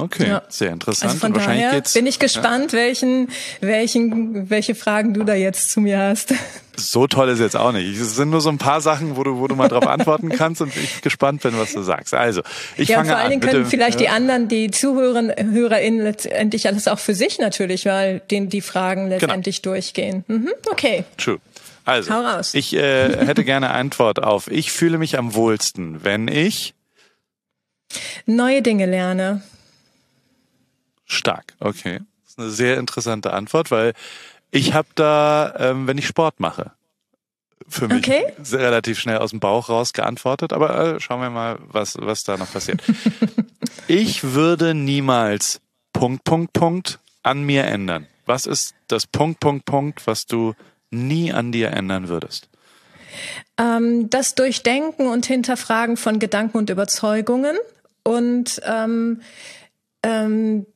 Okay, ja. sehr interessant. Also von daher bin ich gespannt, ja. welchen, welchen, welche Fragen du da jetzt zu mir hast. So toll ist jetzt auch nicht. Es sind nur so ein paar Sachen, wo du, wo du mal drauf antworten kannst und ich gespannt bin, was du sagst. Also, ich ja, fange an. Vor allen Dingen können vielleicht ja. die anderen, die Zuhörer, HörerInnen letztendlich alles auch für sich natürlich, weil denen die Fragen genau. letztendlich genau. durchgehen. Mhm, okay. True. Also, ich äh, hätte gerne Antwort auf, ich fühle mich am wohlsten, wenn ich neue Dinge lerne. Stark, okay. Das ist eine sehr interessante Antwort, weil ich habe da, ähm, wenn ich Sport mache, für mich okay. relativ schnell aus dem Bauch raus geantwortet. Aber äh, schauen wir mal, was, was da noch passiert. ich würde niemals Punkt, Punkt, Punkt an mir ändern. Was ist das Punkt, Punkt, Punkt, was du nie an dir ändern würdest? Ähm, das Durchdenken und Hinterfragen von Gedanken und Überzeugungen und ähm, ähm,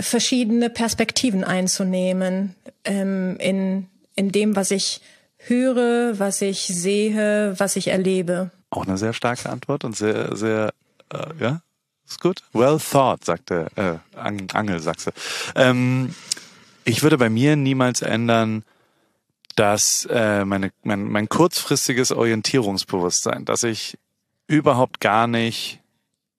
verschiedene Perspektiven einzunehmen ähm, in, in dem, was ich höre, was ich sehe, was ich erlebe. Auch eine sehr starke Antwort und sehr, sehr, äh, ja, ist gut. Well thought, sagte äh, Angel, sagst du. Ähm, ich würde bei mir niemals ändern, dass äh, meine, mein, mein kurzfristiges Orientierungsbewusstsein, dass ich überhaupt gar nicht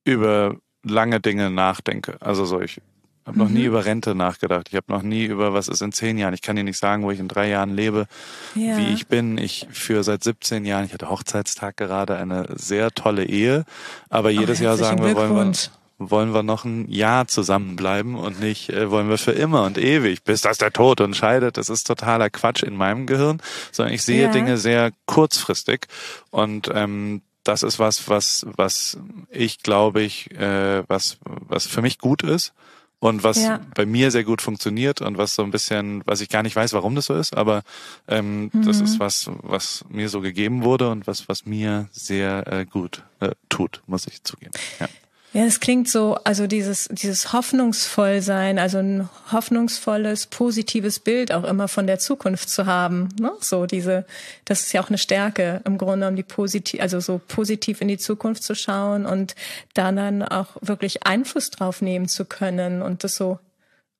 über lange Dinge nachdenke. Also so, ich habe noch mhm. nie über Rente nachgedacht. Ich habe noch nie über was ist in zehn Jahren. Ich kann dir nicht sagen, wo ich in drei Jahren lebe, ja. wie ich bin. Ich führe seit 17 Jahren, ich hatte Hochzeitstag gerade, eine sehr tolle Ehe. Aber jedes oh, Jahr sagen wir, wollen wir, wollen wir noch ein Jahr zusammenbleiben und nicht äh, wollen wir für immer und ewig, bis das der Tod entscheidet. Das ist totaler Quatsch in meinem Gehirn, sondern ich sehe ja. Dinge sehr kurzfristig und ähm, das ist was, was, was ich glaube ich, äh, was, was für mich gut ist und was ja. bei mir sehr gut funktioniert und was so ein bisschen, was ich gar nicht weiß, warum das so ist, aber ähm, mhm. das ist mhm. was, was mir so gegeben wurde und was, was mir sehr äh, gut äh, tut, muss ich zugeben. Ja. Ja, es klingt so, also dieses, dieses hoffnungsvoll sein, also ein hoffnungsvolles, positives Bild auch immer von der Zukunft zu haben. Ne? So diese, das ist ja auch eine Stärke im Grunde, um die positiv, also so positiv in die Zukunft zu schauen und da dann auch wirklich Einfluss drauf nehmen zu können und das so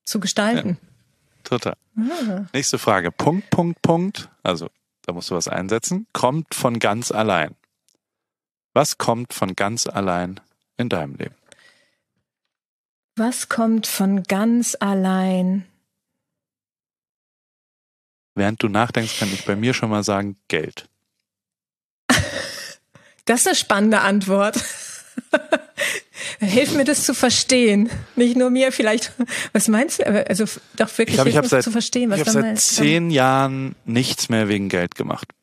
zu gestalten. Ja, total. Ah. Nächste Frage. Punkt, Punkt, Punkt. Also, da musst du was einsetzen. Kommt von ganz allein. Was kommt von ganz allein in deinem Leben? Was kommt von ganz allein? Während du nachdenkst, kann ich bei mir schon mal sagen, Geld. Das ist eine spannende Antwort. Hilf mir das zu verstehen. Nicht nur mir, vielleicht. Was meinst du? Also doch wirklich ich glaub, ich seit, zu verstehen, was ich habe seit zehn Jahren nichts mehr wegen Geld gemacht.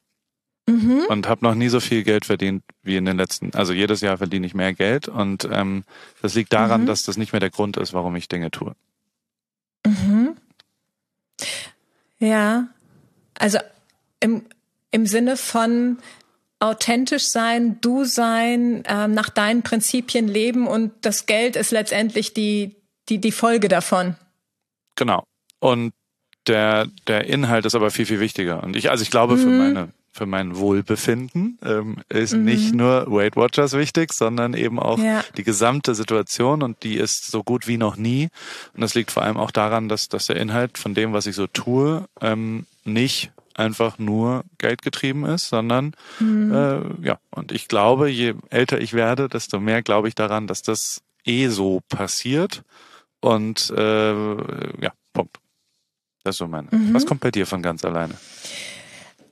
Mhm. Und habe noch nie so viel Geld verdient wie in den letzten. Also jedes Jahr verdiene ich mehr Geld und ähm, das liegt daran, mhm. dass das nicht mehr der Grund ist, warum ich Dinge tue. Mhm. Ja, also im, im Sinne von authentisch sein, du sein, äh, nach deinen Prinzipien leben und das Geld ist letztendlich die, die, die Folge davon. Genau. Und der, der Inhalt ist aber viel, viel wichtiger. Und ich, also ich glaube, mhm. für meine, für mein Wohlbefinden ähm, ist mhm. nicht nur Weight Watchers wichtig, sondern eben auch ja. die gesamte Situation und die ist so gut wie noch nie. Und das liegt vor allem auch daran, dass, dass der Inhalt von dem, was ich so tue, ähm, nicht einfach nur geldgetrieben ist, sondern mhm. äh, ja, und ich glaube, je älter ich werde, desto mehr glaube ich daran, dass das eh so passiert. Und äh, ja, Punkt. Das ist so meine. Mhm. Was kommt bei dir von ganz alleine?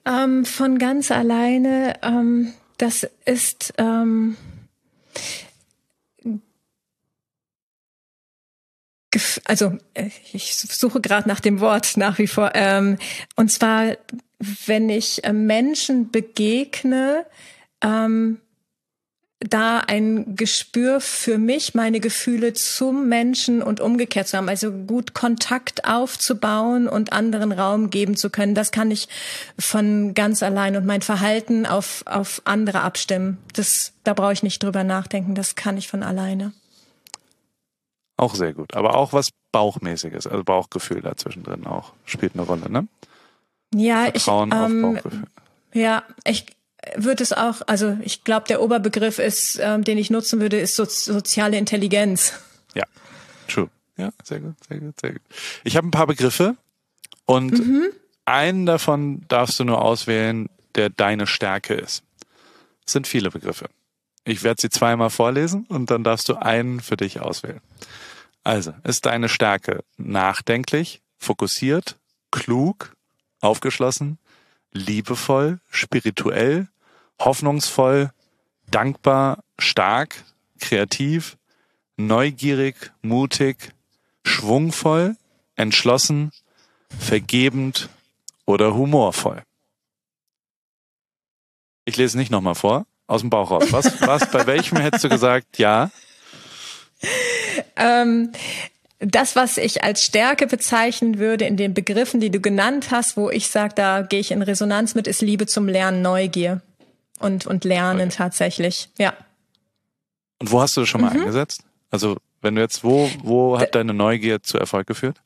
Ähm, von ganz alleine, ähm, das ist ähm, also äh, ich suche gerade nach dem Wort nach wie vor. Ähm, und zwar, wenn ich äh, Menschen begegne, ähm, da ein Gespür für mich, meine Gefühle zum Menschen und umgekehrt zu haben, also gut Kontakt aufzubauen und anderen Raum geben zu können, das kann ich von ganz allein und mein Verhalten auf, auf andere abstimmen. Das, da brauche ich nicht drüber nachdenken, das kann ich von alleine. Auch sehr gut. Aber auch was Bauchmäßiges, also Bauchgefühl dazwischen drin auch spielt eine Rolle, ne? Ja, Vertrauen ich, ähm, auf Bauchgefühl. Ja, ich würde es auch, also ich glaube, der Oberbegriff ist, ähm, den ich nutzen würde, ist so, soziale Intelligenz. Ja, true. Ja, sehr gut, sehr gut, sehr gut. Ich habe ein paar Begriffe und mhm. einen davon darfst du nur auswählen, der deine Stärke ist. Es sind viele Begriffe. Ich werde sie zweimal vorlesen und dann darfst du einen für dich auswählen. Also, ist deine Stärke nachdenklich, fokussiert, klug, aufgeschlossen, liebevoll, spirituell, hoffnungsvoll, dankbar, stark, kreativ, neugierig, mutig, schwungvoll, entschlossen, vergebend oder humorvoll. Ich lese nicht nochmal vor aus dem Bauch raus. Was, was, bei welchem hättest du gesagt, ja? Ähm, das, was ich als Stärke bezeichnen würde in den Begriffen, die du genannt hast, wo ich sage, da gehe ich in Resonanz mit, ist Liebe zum Lernen, Neugier und, und Lernen okay. tatsächlich. Ja. Und wo hast du das schon mal mhm. eingesetzt? Also, wenn du jetzt, wo, wo hat deine Neugier zu Erfolg geführt?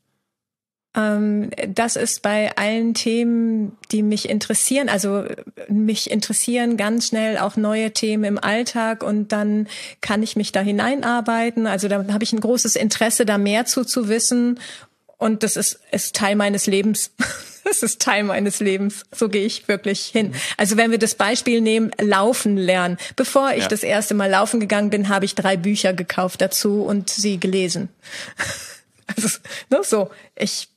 Ähm, das ist bei allen Themen, die mich interessieren. Also mich interessieren ganz schnell auch neue Themen im Alltag und dann kann ich mich da hineinarbeiten. Also da habe ich ein großes Interesse, da mehr zu, zu wissen. Und das ist, ist Teil meines Lebens. Das ist Teil meines Lebens. So gehe ich wirklich hin. Also wenn wir das Beispiel nehmen, laufen lernen. Bevor ich ja. das erste Mal laufen gegangen bin, habe ich drei Bücher gekauft dazu und sie gelesen. Also, ne, so, ich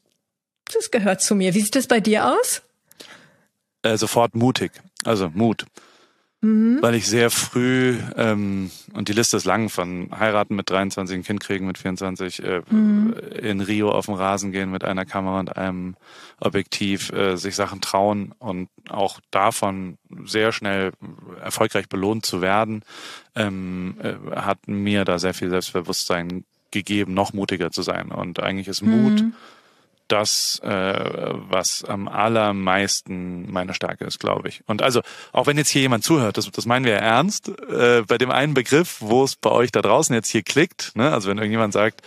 das gehört zu mir. Wie sieht das bei dir aus? Äh, sofort mutig. Also Mut. Mhm. Weil ich sehr früh, ähm, und die Liste ist lang, von heiraten mit 23, ein Kind kriegen mit 24, äh, mhm. in Rio auf dem Rasen gehen mit einer Kamera und einem Objektiv, äh, sich Sachen trauen und auch davon sehr schnell erfolgreich belohnt zu werden, ähm, äh, hat mir da sehr viel Selbstbewusstsein gegeben, noch mutiger zu sein. Und eigentlich ist Mut mhm das, äh, was am allermeisten meine Stärke ist, glaube ich. Und also, auch wenn jetzt hier jemand zuhört, das, das meinen wir ja ernst, äh, bei dem einen Begriff, wo es bei euch da draußen jetzt hier klickt, ne, also wenn irgendjemand sagt,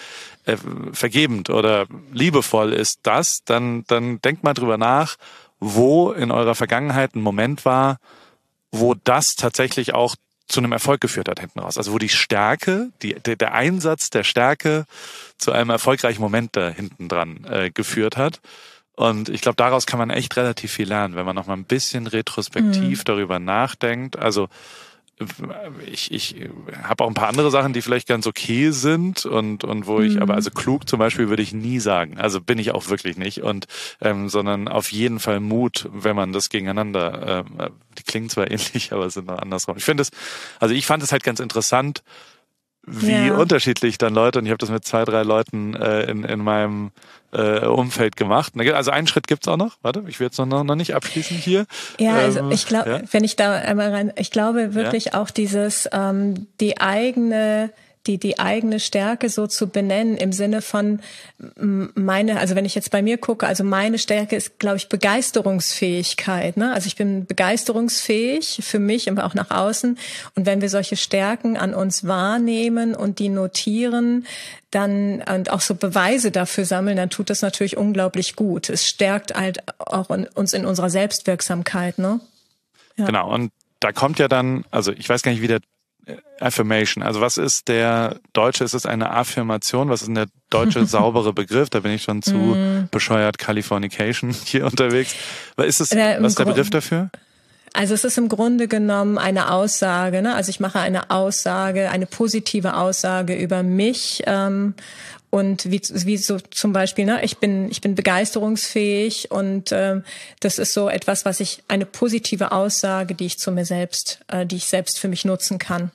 äh, vergebend oder liebevoll ist das, dann, dann denkt mal drüber nach, wo in eurer Vergangenheit ein Moment war, wo das tatsächlich auch zu einem Erfolg geführt hat hinten raus. Also wo die Stärke, die, der, der Einsatz der Stärke zu einem erfolgreichen Moment da hinten dran äh, geführt hat. Und ich glaube, daraus kann man echt relativ viel lernen, wenn man noch mal ein bisschen retrospektiv mhm. darüber nachdenkt. Also ich, ich habe auch ein paar andere Sachen, die vielleicht ganz okay sind und, und wo ich, mhm. aber also klug zum Beispiel würde ich nie sagen. Also bin ich auch wirklich nicht. Und ähm, sondern auf jeden Fall Mut, wenn man das gegeneinander, äh, die klingen zwar ähnlich, aber sind noch andersrum. Ich finde es, also ich fand es halt ganz interessant, wie ja. unterschiedlich dann Leute, und ich habe das mit zwei, drei Leuten äh, in, in meinem äh, Umfeld gemacht. Also einen Schritt gibt's auch noch. Warte, ich will jetzt noch, noch nicht abschließen hier. Ja, also ähm, ich glaube, ja? wenn ich da einmal rein, ich glaube wirklich ja? auch dieses, ähm, die eigene die, die eigene Stärke so zu benennen im Sinne von meine, also wenn ich jetzt bei mir gucke, also meine Stärke ist, glaube ich, Begeisterungsfähigkeit. Ne? Also ich bin begeisterungsfähig für mich und auch nach außen. Und wenn wir solche Stärken an uns wahrnehmen und die notieren, dann und auch so Beweise dafür sammeln, dann tut das natürlich unglaublich gut. Es stärkt halt auch in, uns in unserer Selbstwirksamkeit, ne? Ja. Genau. Und da kommt ja dann, also ich weiß gar nicht, wie der Affirmation. Also was ist der deutsche, ist es eine Affirmation? Was ist denn der deutsche saubere Begriff? Da bin ich schon zu mm. bescheuert Californication hier unterwegs. Was ist es, was ist der Begriff dafür? Also es ist im Grunde genommen eine Aussage. Ne? Also ich mache eine Aussage, eine positive Aussage über mich ähm, und wie, wie so zum Beispiel, ne, ich bin ich bin begeisterungsfähig und ähm, das ist so etwas, was ich eine positive Aussage, die ich zu mir selbst, äh, die ich selbst für mich nutzen kann.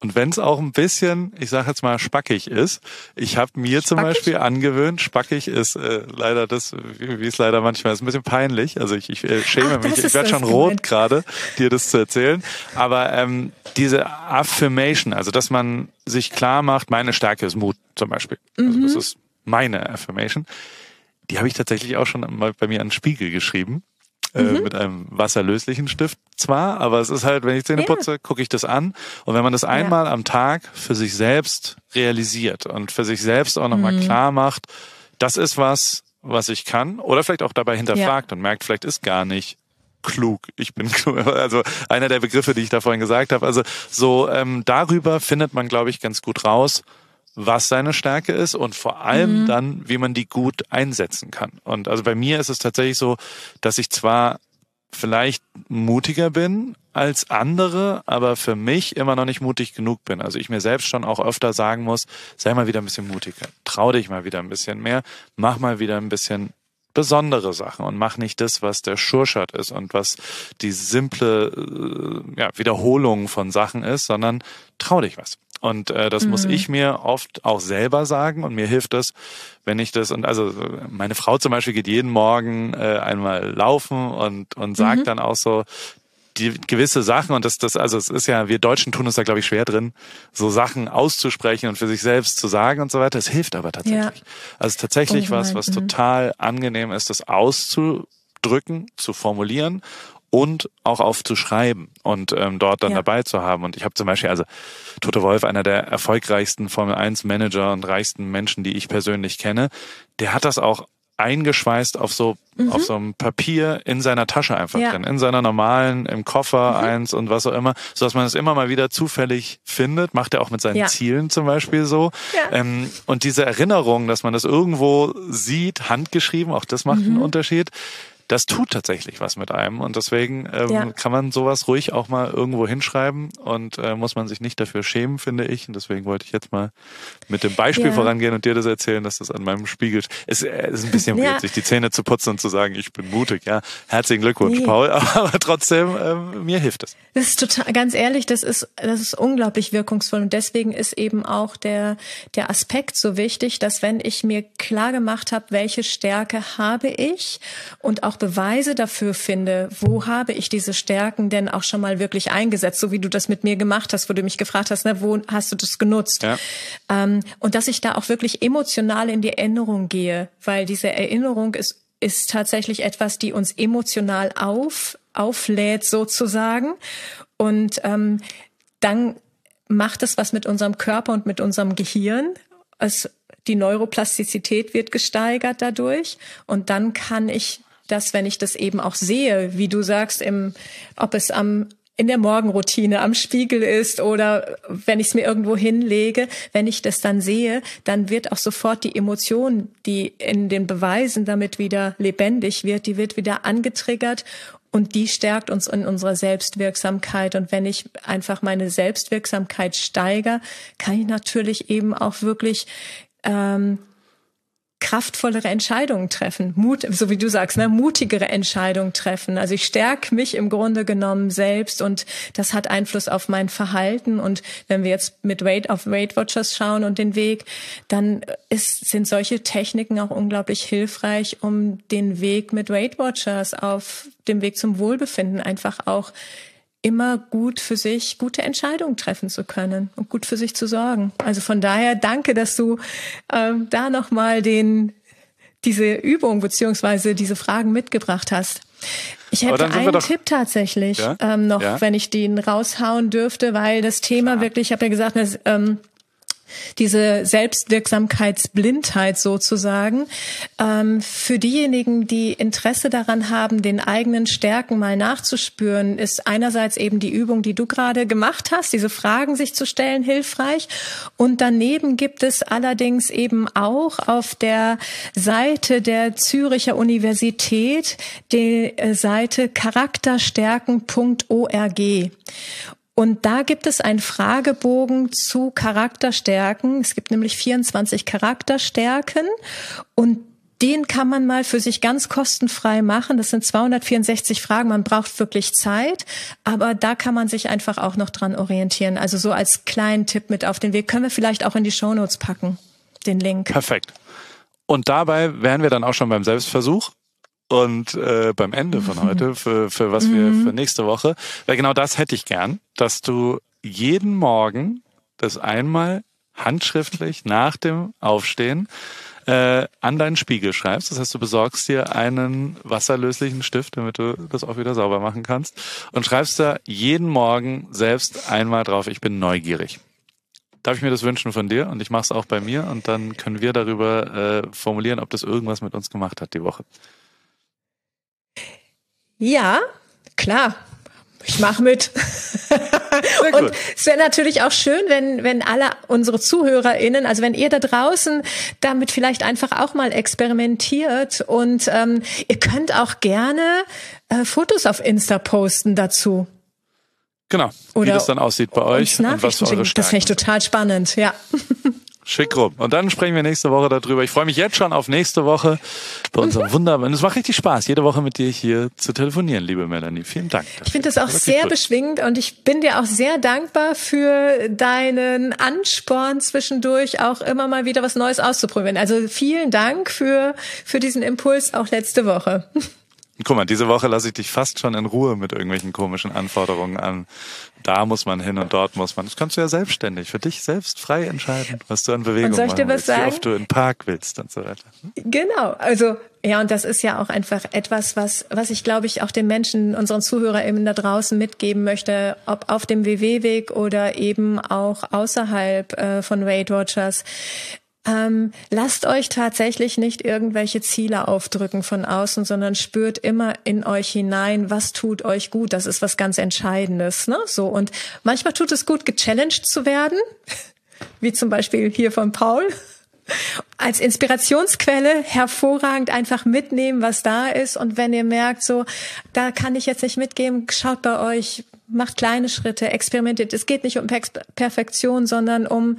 Und wenn es auch ein bisschen, ich sage jetzt mal, spackig ist, ich habe mir spackig? zum Beispiel angewöhnt, spackig ist äh, leider das, wie es leider manchmal ist, ein bisschen peinlich. Also ich, ich äh, schäme Ach, mich, ich werde schon rot gerade, dir das zu erzählen. Aber ähm, diese Affirmation, also dass man sich klar macht, meine Stärke ist Mut zum Beispiel. Also mhm. das ist meine Affirmation. Die habe ich tatsächlich auch schon mal bei mir an den Spiegel geschrieben. Äh, mhm. mit einem wasserlöslichen Stift zwar, aber es ist halt, wenn ich Zähne putze, ja. gucke ich das an. Und wenn man das einmal ja. am Tag für sich selbst realisiert und für sich selbst auch nochmal mhm. klar macht, das ist was, was ich kann, oder vielleicht auch dabei hinterfragt ja. und merkt, vielleicht ist gar nicht klug. Ich bin klug. Also einer der Begriffe, die ich da vorhin gesagt habe. Also so ähm, darüber findet man, glaube ich, ganz gut raus, was seine Stärke ist und vor allem mhm. dann, wie man die gut einsetzen kann. Und also bei mir ist es tatsächlich so, dass ich zwar vielleicht mutiger bin als andere, aber für mich immer noch nicht mutig genug bin. Also ich mir selbst schon auch öfter sagen muss, sei mal wieder ein bisschen mutiger, trau dich mal wieder ein bisschen mehr, mach mal wieder ein bisschen besondere Sachen und mach nicht das, was der Schurschat ist und was die simple äh, ja, Wiederholung von Sachen ist, sondern trau dich was. Und äh, das mhm. muss ich mir oft auch selber sagen und mir hilft das, wenn ich das und also meine Frau zum Beispiel geht jeden Morgen äh, einmal laufen und und sagt mhm. dann auch so die gewisse Sachen und das das also es ist ja wir Deutschen tun uns da glaube ich schwer drin so Sachen auszusprechen und für sich selbst zu sagen und so weiter. Es hilft aber tatsächlich. Ja. Also tatsächlich was was mhm. total angenehm ist, das auszudrücken, zu formulieren und auch aufzuschreiben und ähm, dort dann ja. dabei zu haben. Und ich habe zum Beispiel, also Toto Wolf, einer der erfolgreichsten Formel 1 Manager und reichsten Menschen, die ich persönlich kenne, der hat das auch eingeschweißt auf so mhm. auf so einem Papier in seiner Tasche einfach ja. drin, in seiner normalen, im Koffer mhm. eins und was auch immer, so dass man es immer mal wieder zufällig findet. Macht er auch mit seinen ja. Zielen zum Beispiel so. Ja. Ähm, und diese Erinnerung, dass man das irgendwo sieht, handgeschrieben, auch das macht mhm. einen Unterschied das tut tatsächlich was mit einem und deswegen ähm, ja. kann man sowas ruhig auch mal irgendwo hinschreiben und äh, muss man sich nicht dafür schämen, finde ich. Und deswegen wollte ich jetzt mal mit dem Beispiel ja. vorangehen und dir das erzählen, dass das an meinem Spiegel es äh, ist ein bisschen ja. weird, sich die Zähne zu putzen und zu sagen, ich bin mutig. Ja, herzlichen Glückwunsch, nee. Paul. Aber trotzdem ähm, mir hilft es. Das ist total, ganz ehrlich, das ist das ist unglaublich wirkungsvoll und deswegen ist eben auch der der Aspekt so wichtig, dass wenn ich mir klar gemacht habe, welche Stärke habe ich und auch Beweise dafür finde, wo habe ich diese Stärken denn auch schon mal wirklich eingesetzt, so wie du das mit mir gemacht hast, wo du mich gefragt hast, ne, wo hast du das genutzt? Ja. Ähm, und dass ich da auch wirklich emotional in die Erinnerung gehe, weil diese Erinnerung ist, ist tatsächlich etwas, die uns emotional auf, auflädt sozusagen. Und ähm, dann macht es was mit unserem Körper und mit unserem Gehirn. Es, die Neuroplastizität wird gesteigert dadurch. Und dann kann ich dass wenn ich das eben auch sehe, wie du sagst, im, ob es am in der Morgenroutine am Spiegel ist oder wenn ich es mir irgendwo hinlege, wenn ich das dann sehe, dann wird auch sofort die Emotion, die in den Beweisen damit wieder lebendig wird, die wird wieder angetriggert und die stärkt uns in unserer Selbstwirksamkeit. Und wenn ich einfach meine Selbstwirksamkeit steigere, kann ich natürlich eben auch wirklich ähm, kraftvollere Entscheidungen treffen, Mut, so wie du sagst, ne, mutigere Entscheidungen treffen. Also ich stärke mich im Grunde genommen selbst und das hat Einfluss auf mein Verhalten. Und wenn wir jetzt mit Weight auf Weight Watchers schauen und den Weg, dann ist, sind solche Techniken auch unglaublich hilfreich, um den Weg mit Weight Watchers auf dem Weg zum Wohlbefinden einfach auch immer gut für sich gute Entscheidungen treffen zu können und gut für sich zu sorgen. Also von daher danke, dass du ähm, da nochmal den diese Übung beziehungsweise diese Fragen mitgebracht hast. Ich hätte einen doch, Tipp tatsächlich ja? ähm, noch, ja? wenn ich den raushauen dürfte, weil das Thema Klar. wirklich, ich habe ja gesagt, dass, ähm, diese Selbstwirksamkeitsblindheit sozusagen. Ähm, für diejenigen, die Interesse daran haben, den eigenen Stärken mal nachzuspüren, ist einerseits eben die Übung, die du gerade gemacht hast, diese Fragen sich zu stellen, hilfreich. Und daneben gibt es allerdings eben auch auf der Seite der Züricher Universität die äh, Seite charakterstärken.org. Und da gibt es einen Fragebogen zu Charakterstärken. Es gibt nämlich 24 Charakterstärken und den kann man mal für sich ganz kostenfrei machen. Das sind 264 Fragen. Man braucht wirklich Zeit, aber da kann man sich einfach auch noch dran orientieren. Also so als kleinen Tipp mit auf den Weg können wir vielleicht auch in die Shownotes packen, den Link. Perfekt. Und dabei wären wir dann auch schon beim Selbstversuch und äh, beim Ende von heute, für, für was wir mhm. für nächste Woche. Weil genau das hätte ich gern, dass du jeden Morgen das einmal handschriftlich nach dem Aufstehen äh, an deinen Spiegel schreibst. Das heißt, du besorgst dir einen wasserlöslichen Stift, damit du das auch wieder sauber machen kannst. Und schreibst da jeden Morgen selbst einmal drauf, ich bin neugierig. Darf ich mir das wünschen von dir? Und ich mache es auch bei mir. Und dann können wir darüber äh, formulieren, ob das irgendwas mit uns gemacht hat die Woche. Ja, klar. Ich mache mit. und es wäre natürlich auch schön, wenn, wenn alle unsere ZuhörerInnen, also wenn ihr da draußen damit vielleicht einfach auch mal experimentiert und ähm, ihr könnt auch gerne äh, Fotos auf Insta posten dazu. Genau, Oder wie das dann aussieht bei euch und was für eure Stärken Das finde ich total spannend, ja. Schick rum. Und dann sprechen wir nächste Woche darüber. Ich freue mich jetzt schon auf nächste Woche bei unserem mhm. wunderbaren. Es macht richtig Spaß, jede Woche mit dir hier zu telefonieren, liebe Melanie. Vielen Dank. Ich finde das auch das sehr gut. beschwingend und ich bin dir auch sehr dankbar für deinen Ansporn zwischendurch auch immer mal wieder was Neues auszuprobieren. Also vielen Dank für, für diesen Impuls auch letzte Woche. Guck mal, diese Woche lasse ich dich fast schon in Ruhe mit irgendwelchen komischen Anforderungen an. Da muss man hin und dort muss man. Das kannst du ja selbstständig, für dich selbst frei entscheiden, was du an Bewegung machen willst, sagen? wie oft du in den Park willst und so weiter. Genau, also ja, und das ist ja auch einfach etwas, was, was ich glaube ich auch den Menschen, unseren ZuhörerInnen da draußen mitgeben möchte, ob auf dem WW-Weg oder eben auch außerhalb äh, von Weight Watchers. Ähm, lasst euch tatsächlich nicht irgendwelche Ziele aufdrücken von außen, sondern spürt immer in euch hinein, was tut euch gut. Das ist was ganz Entscheidendes. Ne? So und manchmal tut es gut, gechallenged zu werden, wie zum Beispiel hier von Paul. Als Inspirationsquelle hervorragend einfach mitnehmen, was da ist. Und wenn ihr merkt, so, da kann ich jetzt nicht mitgeben, schaut bei euch, macht kleine Schritte, experimentiert. Es geht nicht um Perfektion, sondern um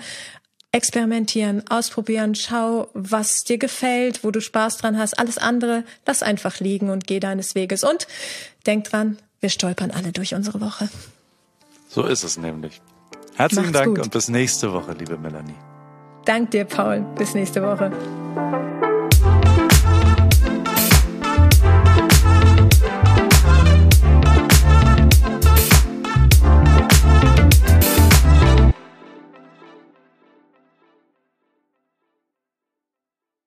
experimentieren, ausprobieren, schau, was dir gefällt, wo du Spaß dran hast. Alles andere, lass einfach liegen und geh deines Weges. Und denk dran, wir stolpern alle durch unsere Woche. So ist es nämlich. Herzlichen Macht's Dank gut. und bis nächste Woche, liebe Melanie. Dank dir, Paul. Bis nächste Woche.